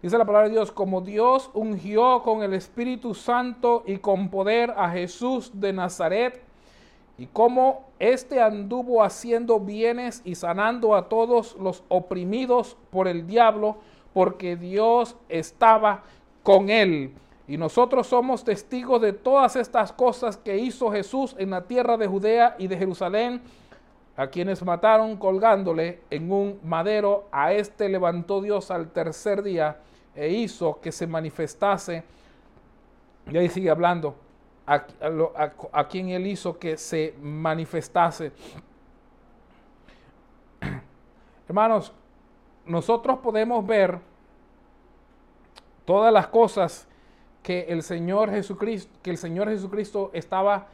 Dice la palabra de Dios, como Dios ungió con el Espíritu Santo y con poder a Jesús de Nazaret, y como éste anduvo haciendo bienes y sanando a todos los oprimidos por el diablo, porque Dios estaba con él. Y nosotros somos testigos de todas estas cosas que hizo Jesús en la tierra de Judea y de Jerusalén, a quienes mataron colgándole en un madero. A este levantó Dios al tercer día e hizo que se manifestase. Y ahí sigue hablando. A, a quien él hizo que se manifestase. Hermanos, nosotros podemos ver todas las cosas que el Señor Jesucristo, estaba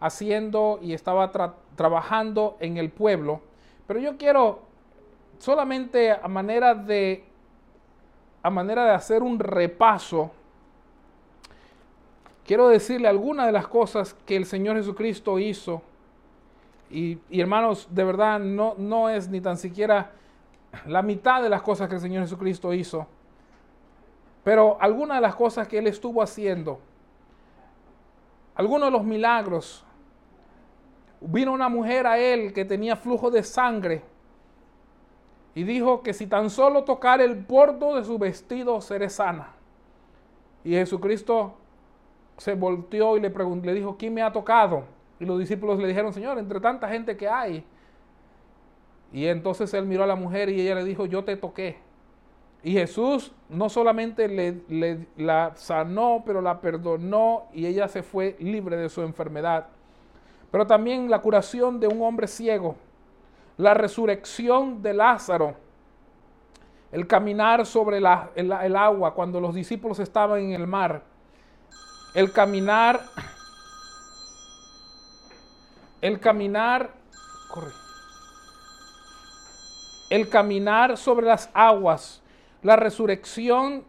haciendo y estaba tra- trabajando en el pueblo. Pero yo quiero solamente a manera de a manera de hacer un repaso quiero decirle algunas de las cosas que el Señor Jesucristo hizo. Y, y, hermanos, de verdad no, no es ni tan siquiera la mitad de las cosas que el Señor Jesucristo hizo. Pero algunas de las cosas que Él estuvo haciendo, algunos de los milagros, vino una mujer a Él que tenía flujo de sangre y dijo que si tan solo tocar el bordo de su vestido seré sana. Y Jesucristo se volteó y le, le dijo, ¿quién me ha tocado? Y los discípulos le dijeron, Señor, entre tanta gente que hay. Y entonces él miró a la mujer y ella le dijo, yo te toqué. Y Jesús no solamente le, la sanó, pero la perdonó y ella se fue libre de su enfermedad. Pero también la curación de un hombre ciego, la resurrección de Lázaro, el caminar sobre la- el, el agua cuando los discípulos estaban en el mar, el caminar, el caminar, corre, el caminar sobre las aguas, la resurrección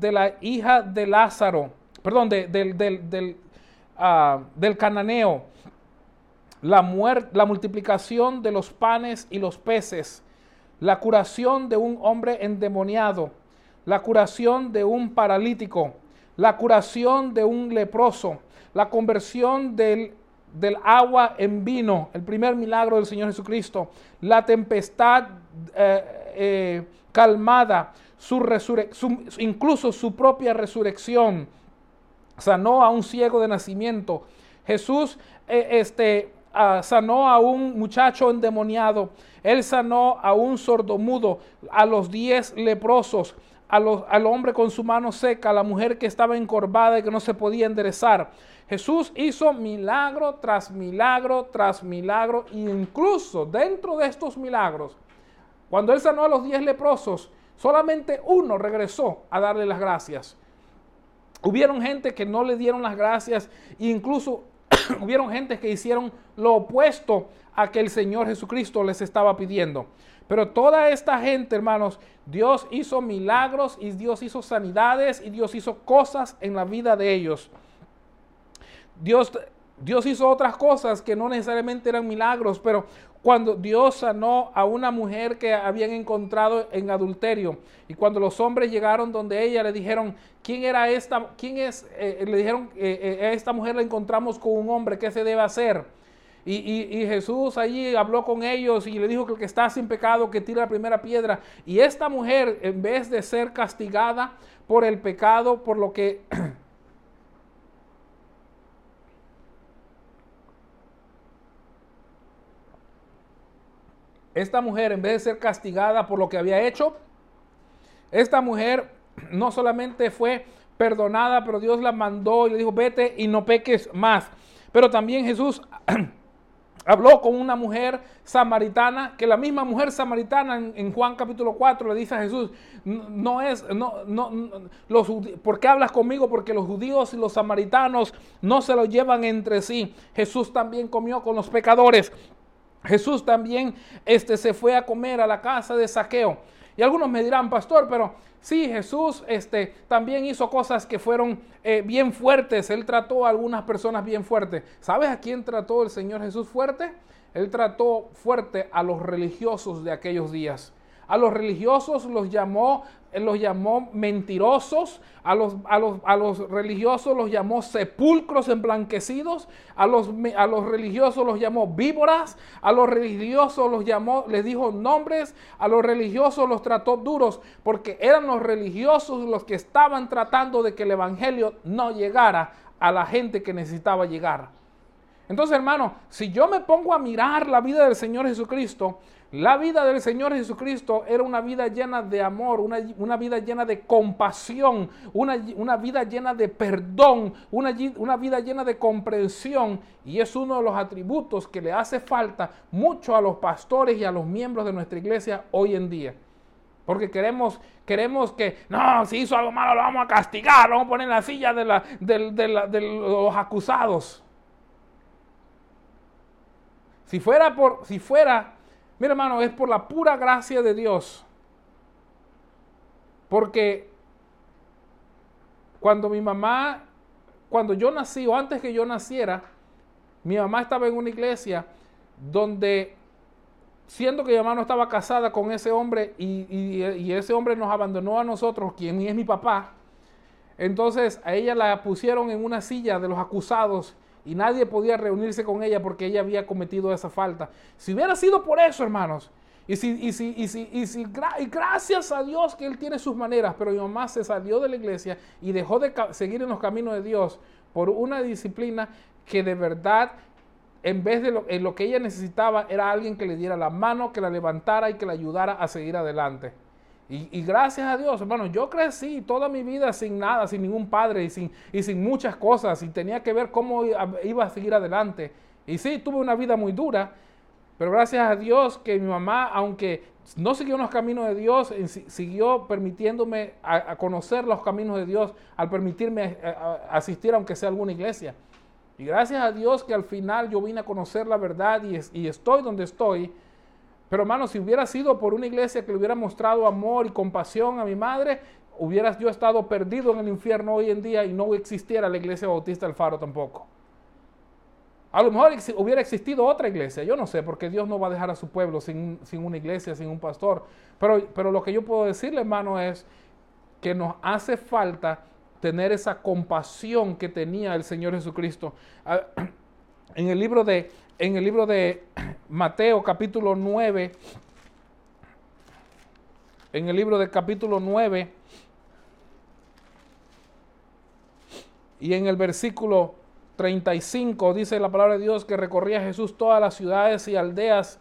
de la hija de Lázaro, perdón, de- del, del, del, ah, del cananeo, la, la multiplicación de los panes y los peces, la curación de un hombre endemoniado, la curación de un paralítico, la curación de un leproso, la conversión del, del agua en vino, el primer milagro del Señor Jesucristo, la tempestad eh, eh, calmada, su resurrec- su- incluso su propia resurrección, sanó a un ciego de nacimiento. Jesús eh, este, ah, sanó a un muchacho endemoniado. Él sanó a un sordomudo, a los diez leprosos, a al hombre con su mano seca, a la mujer que estaba encorvada y que no se podía enderezar. Jesús hizo milagro tras milagro tras milagro e incluso dentro de estos milagros, cuando él sanó a los diez leprosos, solamente uno regresó a darle las gracias. Hubieron gente que no le dieron las gracias e incluso hubieron gente que hicieron lo opuesto a que el Señor Jesucristo les estaba pidiendo. Pero toda esta gente, hermanos, Dios hizo milagros y Dios hizo sanidades y Dios hizo cosas en la vida de ellos. Dios, Dios hizo otras cosas que no necesariamente eran milagros, pero cuando Dios sanó a una mujer que habían encontrado en adulterio y cuando los hombres llegaron donde ella le dijeron, ¿quién era esta? ¿Quién es? Eh, le dijeron, eh, eh, a esta mujer la encontramos con un hombre, ¿qué se debe hacer? Y, y- y Jesús allí habló con ellos y le dijo que el que está sin pecado que tire la primera piedra. Y esta mujer, en vez de ser castigada por el pecado, por lo que esta mujer, en vez de ser castigada por lo que había hecho, Esta mujer no solamente fue perdonada, pero Dios la mandó y le dijo, vete y no peques más. Pero también Jesús habló con una mujer samaritana, que la misma mujer samaritana en, Juan capítulo 4 le dice a Jesús, "No- es, no, no, no, los, ¿por qué hablas conmigo? Porque los judíos y los samaritanos no se lo llevan entre sí. Jesús también comió con los pecadores. Jesús también este, se fue a comer a la casa de saqueo. Y algunos me dirán, pastor, pero sí, Jesús este, también hizo cosas que fueron eh, bien fuertes. Él trató a algunas personas bien fuertes. ¿Sabes a quién trató el Señor Jesús fuerte? Él trató fuerte a los religiosos de aquellos días. A los religiosos los llamó, él los llamó mentirosos, a los, a, los, a los religiosos los llamó sepulcros emblanquecidos, a los, a los religiosos los llamó víboras, a los religiosos los llamó, les dijo nombres, a los religiosos los trató duros, porque eran los religiosos los que estaban tratando de que el evangelio no llegara a la gente que necesitaba llegar. Entonces, hermano, si yo me pongo a mirar la vida del Señor Jesucristo, la vida del Señor Jesucristo era una vida llena de amor, una, una vida llena de compasión, una, una vida llena de perdón, una, una vida llena de comprensión. Y es uno de los atributos que le hace falta mucho a los pastores y a los miembros de nuestra iglesia hoy en día. Porque queremos, queremos que, no, si hizo algo malo lo vamos a castigar, lo vamos a poner en la silla de la- de los acusados. Si fuera por, si fuera, mira hermano, es por la pura gracia de Dios. Porque cuando mi mamá, cuando yo nací o antes que yo naciera, mi mamá estaba en una iglesia donde, siendo que mi mamá no estaba casada con ese hombre y, y- y ese hombre nos abandonó a nosotros, quien es mi papá, entonces a ella la pusieron en una silla de los acusados y nadie podía reunirse con ella porque ella había cometido esa falta. Si hubiera sido por eso, hermanos, y, si, y, si, y, si, y, si y gracias a Dios que Él tiene sus maneras, pero mi mamá se salió de la iglesia y dejó de seguir en los caminos de Dios por una disciplina que de verdad, en vez de en lo que ella necesitaba, era alguien que le diera la mano, que la levantara y que la ayudara a seguir adelante. Y, gracias a Dios, hermano, yo crecí toda mi vida sin nada, sin ningún padre y sin, y sin muchas cosas. Y tenía que ver cómo iba- a seguir adelante. Y sí, tuve una vida muy dura, pero gracias a Dios que mi mamá, aunque no siguió los caminos de Dios, siguió permitiéndome a, conocer los caminos de Dios al permitirme eh, a- a asistir aunque sea a alguna iglesia. Y gracias a Dios que al final yo vine a conocer la verdad y estoy donde estoy. Pero hermano, si hubiera sido por una iglesia que le hubiera mostrado amor y compasión a mi madre, hubiera yo estado perdido en el infierno hoy en día y no existiera la iglesia bautista del Faro tampoco. A lo mejor hubiera existido otra iglesia, yo no sé, porque Dios no va a dejar a su pueblo sin, sin una iglesia, sin un pastor. Pero, pero lo que yo puedo decirle, hermano, es que nos hace falta tener esa compasión que tenía el Señor Jesucristo. Ah, En el libro de, en el libro de Mateo capítulo 9, en el libro de capítulo 9 y en el versículo 35 dice la palabra de Dios que recorría Jesús todas las ciudades y aldeas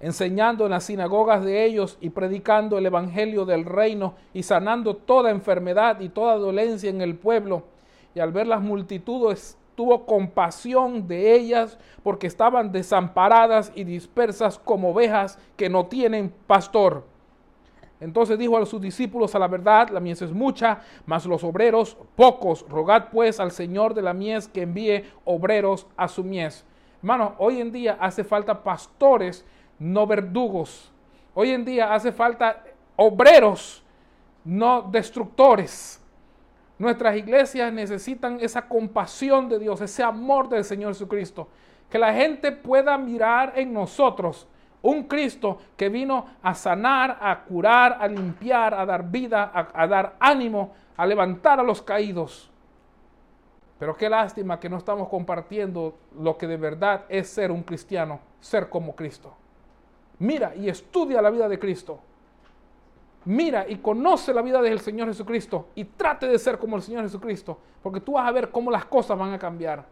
enseñando en las sinagogas de ellos y predicando el evangelio del reino y sanando toda enfermedad y toda dolencia en el pueblo. Y al ver las multitudes tuvo compasión de ellas porque estaban desamparadas y dispersas como ovejas que no tienen pastor. Entonces dijo a sus discípulos a la verdad, la mies es mucha, mas los obreros pocos. Rogad pues al Señor de la mies que envíe obreros a su mies. Hermano, hoy en día hace falta pastores, no verdugos. Hoy en día hace falta obreros, no destructores. Nuestras iglesias necesitan esa compasión de Dios, ese amor del Señor Jesucristo. Que la gente pueda mirar en nosotros un Cristo que vino a sanar, a curar, a limpiar, a dar vida, a, a dar ánimo, a levantar a los caídos. Pero qué lástima que no estamos compartiendo lo que de verdad es ser un cristiano, ser como Cristo. Mira y estudia la vida de Cristo. Mira y conoce la vida del Señor Jesucristo y trate de ser como el Señor Jesucristo, porque tú vas a ver cómo las cosas van a cambiar.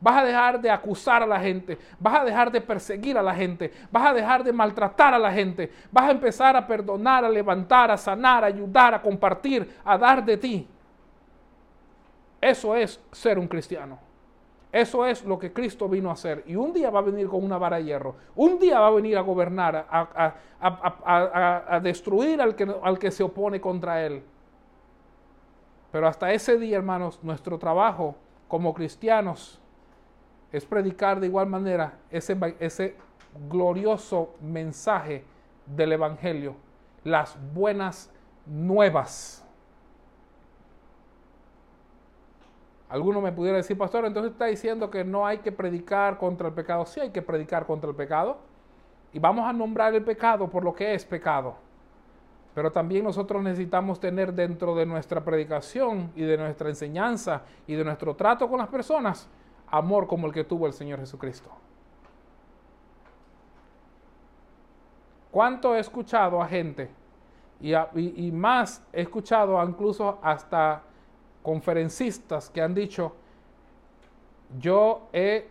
Vas a dejar de acusar a la gente, vas a dejar de perseguir a la gente, vas a dejar de maltratar a la gente, vas a empezar a perdonar, a levantar, a sanar, a ayudar, a compartir, a dar de ti. Eso es ser un cristiano. Eso es lo que Cristo vino a hacer. Y un día va a venir con una vara de hierro. Un día va a venir a gobernar, a, destruir al que, al que se opone contra Él. Pero hasta ese día, hermanos, nuestro trabajo como cristianos es predicar de igual manera ese, ese glorioso mensaje del Evangelio, las buenas nuevas. Alguno me pudiera decir, pastor, entonces está diciendo que no hay que predicar contra el pecado. Sí hay que predicar contra el pecado. Y vamos a nombrar el pecado por lo que es pecado. Pero también nosotros necesitamos tener dentro de nuestra predicación y de nuestra enseñanza y de nuestro trato con las personas amor como el que tuvo el Señor Jesucristo. ¿Cuánto he escuchado a gente? Y, más he escuchado incluso hasta conferencistas que han dicho, yo he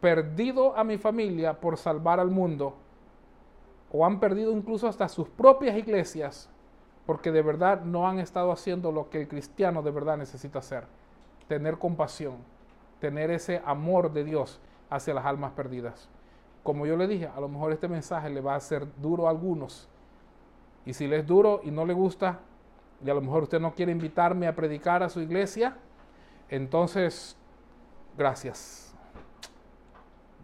perdido a mi familia por salvar al mundo, o han perdido incluso hasta sus propias iglesias, porque de verdad no han estado haciendo lo que el cristiano de verdad necesita hacer, tener compasión, tener ese amor de Dios hacia las almas perdidas. Como yo le dije, a lo mejor este mensaje le va a ser duro a algunos, y si le es duro y no le gusta, y a lo mejor usted no quiere invitarme a predicar a su iglesia, entonces, gracias.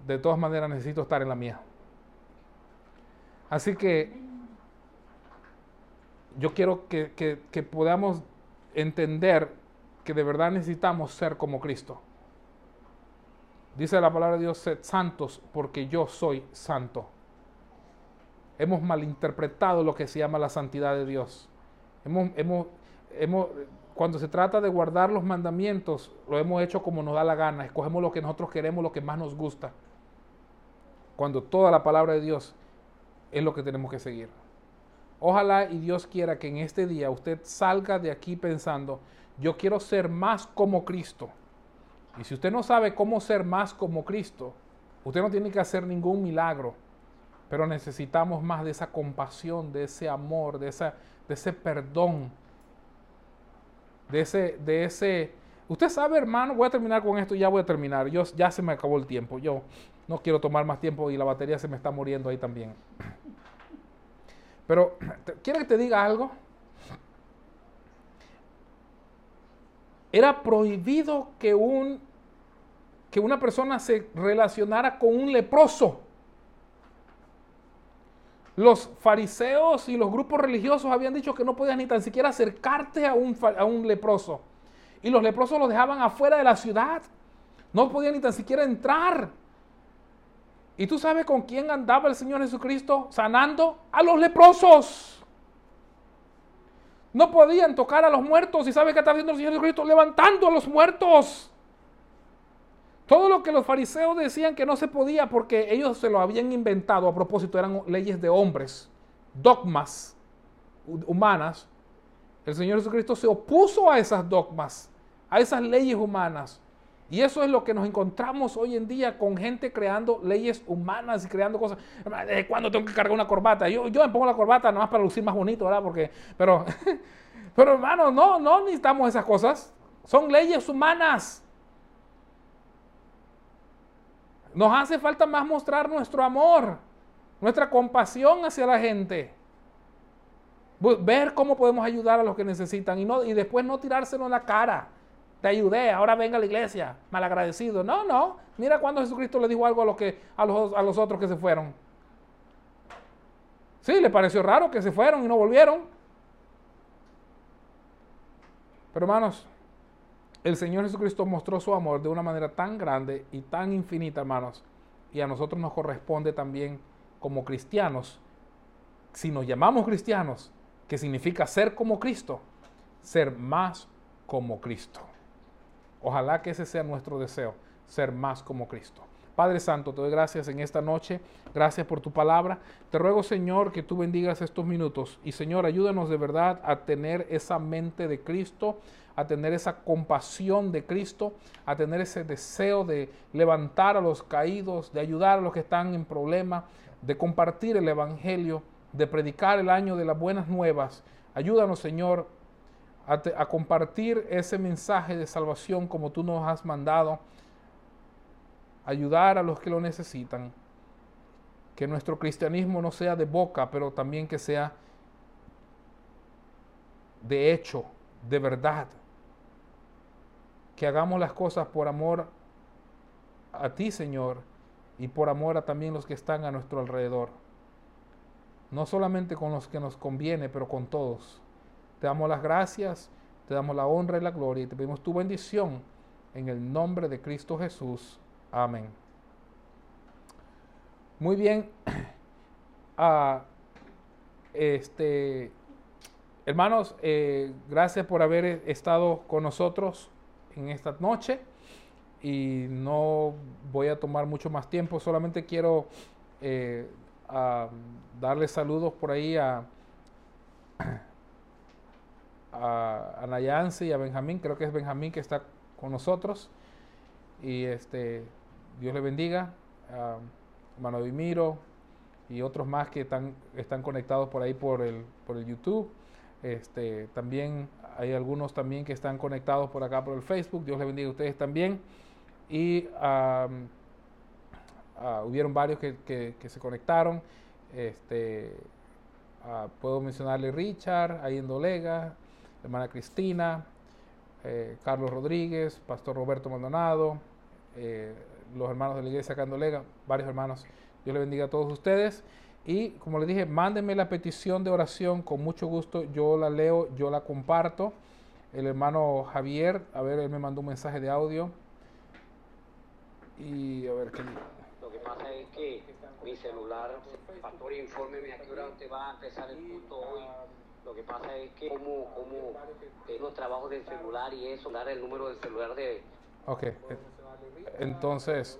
De todas maneras necesito estar en la mía. Así que yo quiero que, podamos entender que de verdad necesitamos ser como Cristo. Dice la palabra de Dios, sed santos porque yo soy santo. Hemos malinterpretado lo que se llama la santidad de Dios. Hemos, hemos, hemos, cuando se trata de guardar los mandamientos, lo hemos hecho como nos da la gana. Escogemos lo que nosotros queremos, lo que más nos gusta. Cuando toda la palabra de Dios es lo que tenemos que seguir. Ojalá y Dios quiera que en este día usted salga de aquí pensando, yo quiero ser más como Cristo. Y si usted no sabe cómo ser más como Cristo, usted no tiene que hacer ningún milagro, pero necesitamos más de esa compasión, de ese amor, de, esa, de ese perdón, de ese, de ese... Usted sabe, hermano, voy a terminar con esto ya voy a terminar. Yo, ya se me acabó el tiempo. Yo no quiero tomar más tiempo y la batería se me está muriendo ahí también. Pero, ¿quiere que te diga algo? Era prohibido que, un, que una persona se relacionara con un leproso. Los fariseos y los grupos religiosos habían dicho que no podías ni tan siquiera acercarte a un, a un leproso. Y los leprosos los dejaban afuera de la ciudad. No podían ni tan siquiera entrar. ¿Y tú sabes con quién andaba el Señor Jesucristo sanando? A los leprosos. No podían tocar a los muertos. ¿Y sabes qué está haciendo el Señor Jesucristo? Levantando a los muertos. Todo lo que los fariseos decían que no se podía porque ellos se lo habían inventado a propósito, eran leyes de hombres, dogmas hu- humanas. El Señor Jesucristo se opuso a esas dogmas, a esas leyes humanas. Y eso es lo que nos encontramos hoy en día con gente creando leyes humanas y creando cosas. ¿Desde cuándo tengo que cargar una corbata? Yo, yo me pongo la corbata nada más para lucir más bonito, ¿verdad? Porque, pero, pero hermano, no, no necesitamos esas cosas. Son leyes humanas. Nos hace falta más mostrar nuestro amor, nuestra compasión hacia la gente. Ver cómo podemos ayudar a los que necesitan y, no, y después no tirárselo en la cara. Te ayudé, ahora venga a la iglesia, malagradecido. No, no. Mira cuando Jesucristo le dijo algo a los, que, a los, a los otros que se fueron. Sí, le pareció raro que se fueron y no volvieron. Pero hermanos, el Señor Jesucristo mostró su amor de una manera tan grande y tan infinita, hermanos. Y a nosotros nos corresponde también como cristianos, si nos llamamos cristianos, que significa ser como Cristo, ser más como Cristo. Ojalá que ese sea nuestro deseo, ser más como Cristo. Padre Santo, te doy gracias en esta noche. Gracias por tu palabra. Te ruego, Señor, que tú bendigas estos minutos. Y, Señor, ayúdanos de verdad a tener esa mente de Cristo, a tener esa compasión de Cristo, a tener ese deseo de levantar a los caídos, de ayudar a los que están en problemas, de compartir el Evangelio, de predicar el año de las buenas nuevas. Ayúdanos, Señor, a, compartir ese mensaje de salvación como tú nos has mandado ayudar a los que lo necesitan. Que nuestro cristianismo no sea de boca, pero también que sea de hecho, de verdad. Que hagamos las cosas por amor a ti, Señor, y por amor a también los que están a nuestro alrededor. No solamente con los que nos conviene, pero con todos. Te damos las gracias, te damos la honra y la gloria y te pedimos tu bendición en el nombre de Cristo Jesús. Amén. Muy bien. Ah, este, hermanos, eh, gracias por haber estado con nosotros en esta noche. Y no voy a tomar mucho más tiempo, solamente quiero eh, a darle saludos por ahí a, a, a Nayance y a Benjamín, creo que es Benjamín que está con nosotros. Y este, Dios le bendiga. A hermano Dimiro y otros más que están, están conectados por ahí por el, por el YouTube. Este, también hay algunos también que están conectados por acá por el Facebook. Dios les bendiga a ustedes también. Y ah, hubieron varios que, que- se conectaron. Este, ah, puedo mencionarle Richard, en Dolega, hermana Cristina, eh, Carlos Rodríguez, Pastor Roberto Maldonado, eh, los hermanos de la iglesia acá en Dolega, varios hermanos. Dios le bendiga a todos ustedes. Y como les dije, mándenme la petición de oración con mucho gusto. Yo la leo, yo la comparto. El hermano Javier, a ver, él me mandó un mensaje de audio. Y a ver qué. Lo que pasa es que mi celular, pastor, infórmeme a qué hora usted va a empezar el culto hoy. Lo que pasa es que como, como tengo trabajo del celular y eso, dar el número del celular de, Ok. Entonces,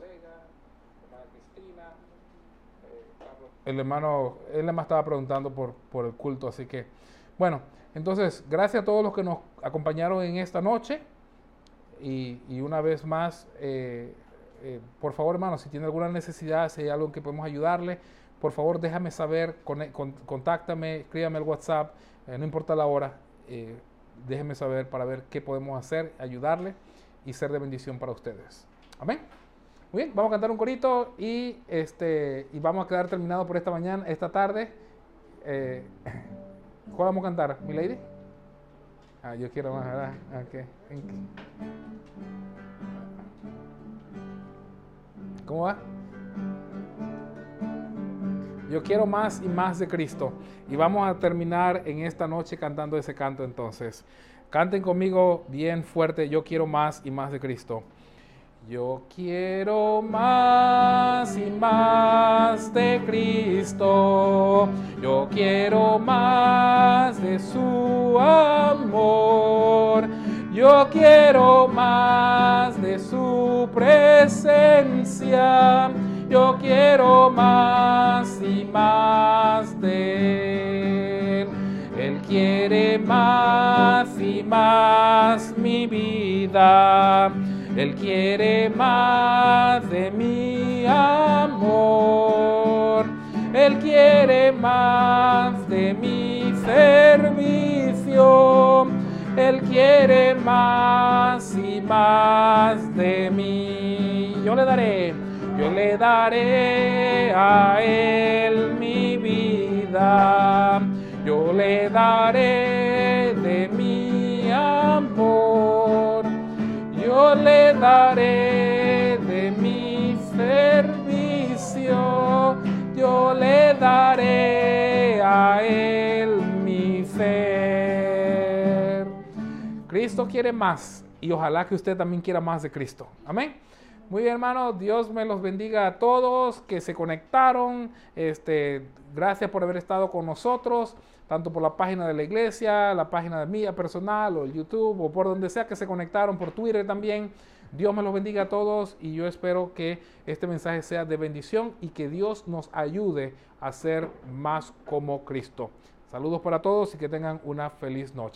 el hermano, él estaba preguntando por, por el culto, así que, bueno, entonces, gracias a todos los que nos acompañaron en esta noche. Y, y una vez más, eh, eh, por favor, hermano, si tiene alguna necesidad, si hay algo en que podemos ayudarle, por favor, déjame saber, cone- con- contáctame, escríbame al WhatsApp, eh, no importa la hora, déjeme saber para ver qué podemos hacer, ayudarle y ser de bendición para ustedes. Amén. Muy bien, vamos a cantar un corito y este y vamos a quedar terminado por esta mañana, esta tarde. Eh, ¿Cuál vamos a cantar, mi lady? Ah, yo quiero más, ¿verdad? Ah, ok. ¿En qué? ¿Cómo va? Yo quiero más y más de Cristo. Y vamos a terminar en esta noche cantando ese canto entonces. Canten conmigo bien fuerte, yo quiero más y más de Cristo. Yo quiero más y más de Cristo. Yo quiero más de su amor. Yo quiero más de su presencia. Yo quiero más y más de quiere más y más mi vida. Él quiere más de mi amor. Él quiere más de mi servicio. Él quiere más y más de mí. Yo le daré, yo le daré a Él mi vida. Le daré de mi amor. Yo le daré de mi servicio. Yo le daré a Él mi ser. Cristo quiere más y ojalá que usted también quiera más de Cristo. Amén. Muy bien, hermanos, Dios me los bendiga a todos que se conectaron. Este, gracias por haber estado con nosotros, tanto por la página de la iglesia, la página de mía personal o el YouTube o por donde sea que se conectaron, por Twitter también. Dios me los bendiga a todos y yo espero que este mensaje sea de bendición y que Dios nos ayude a ser más como Cristo. Saludos para todos y que tengan una feliz noche.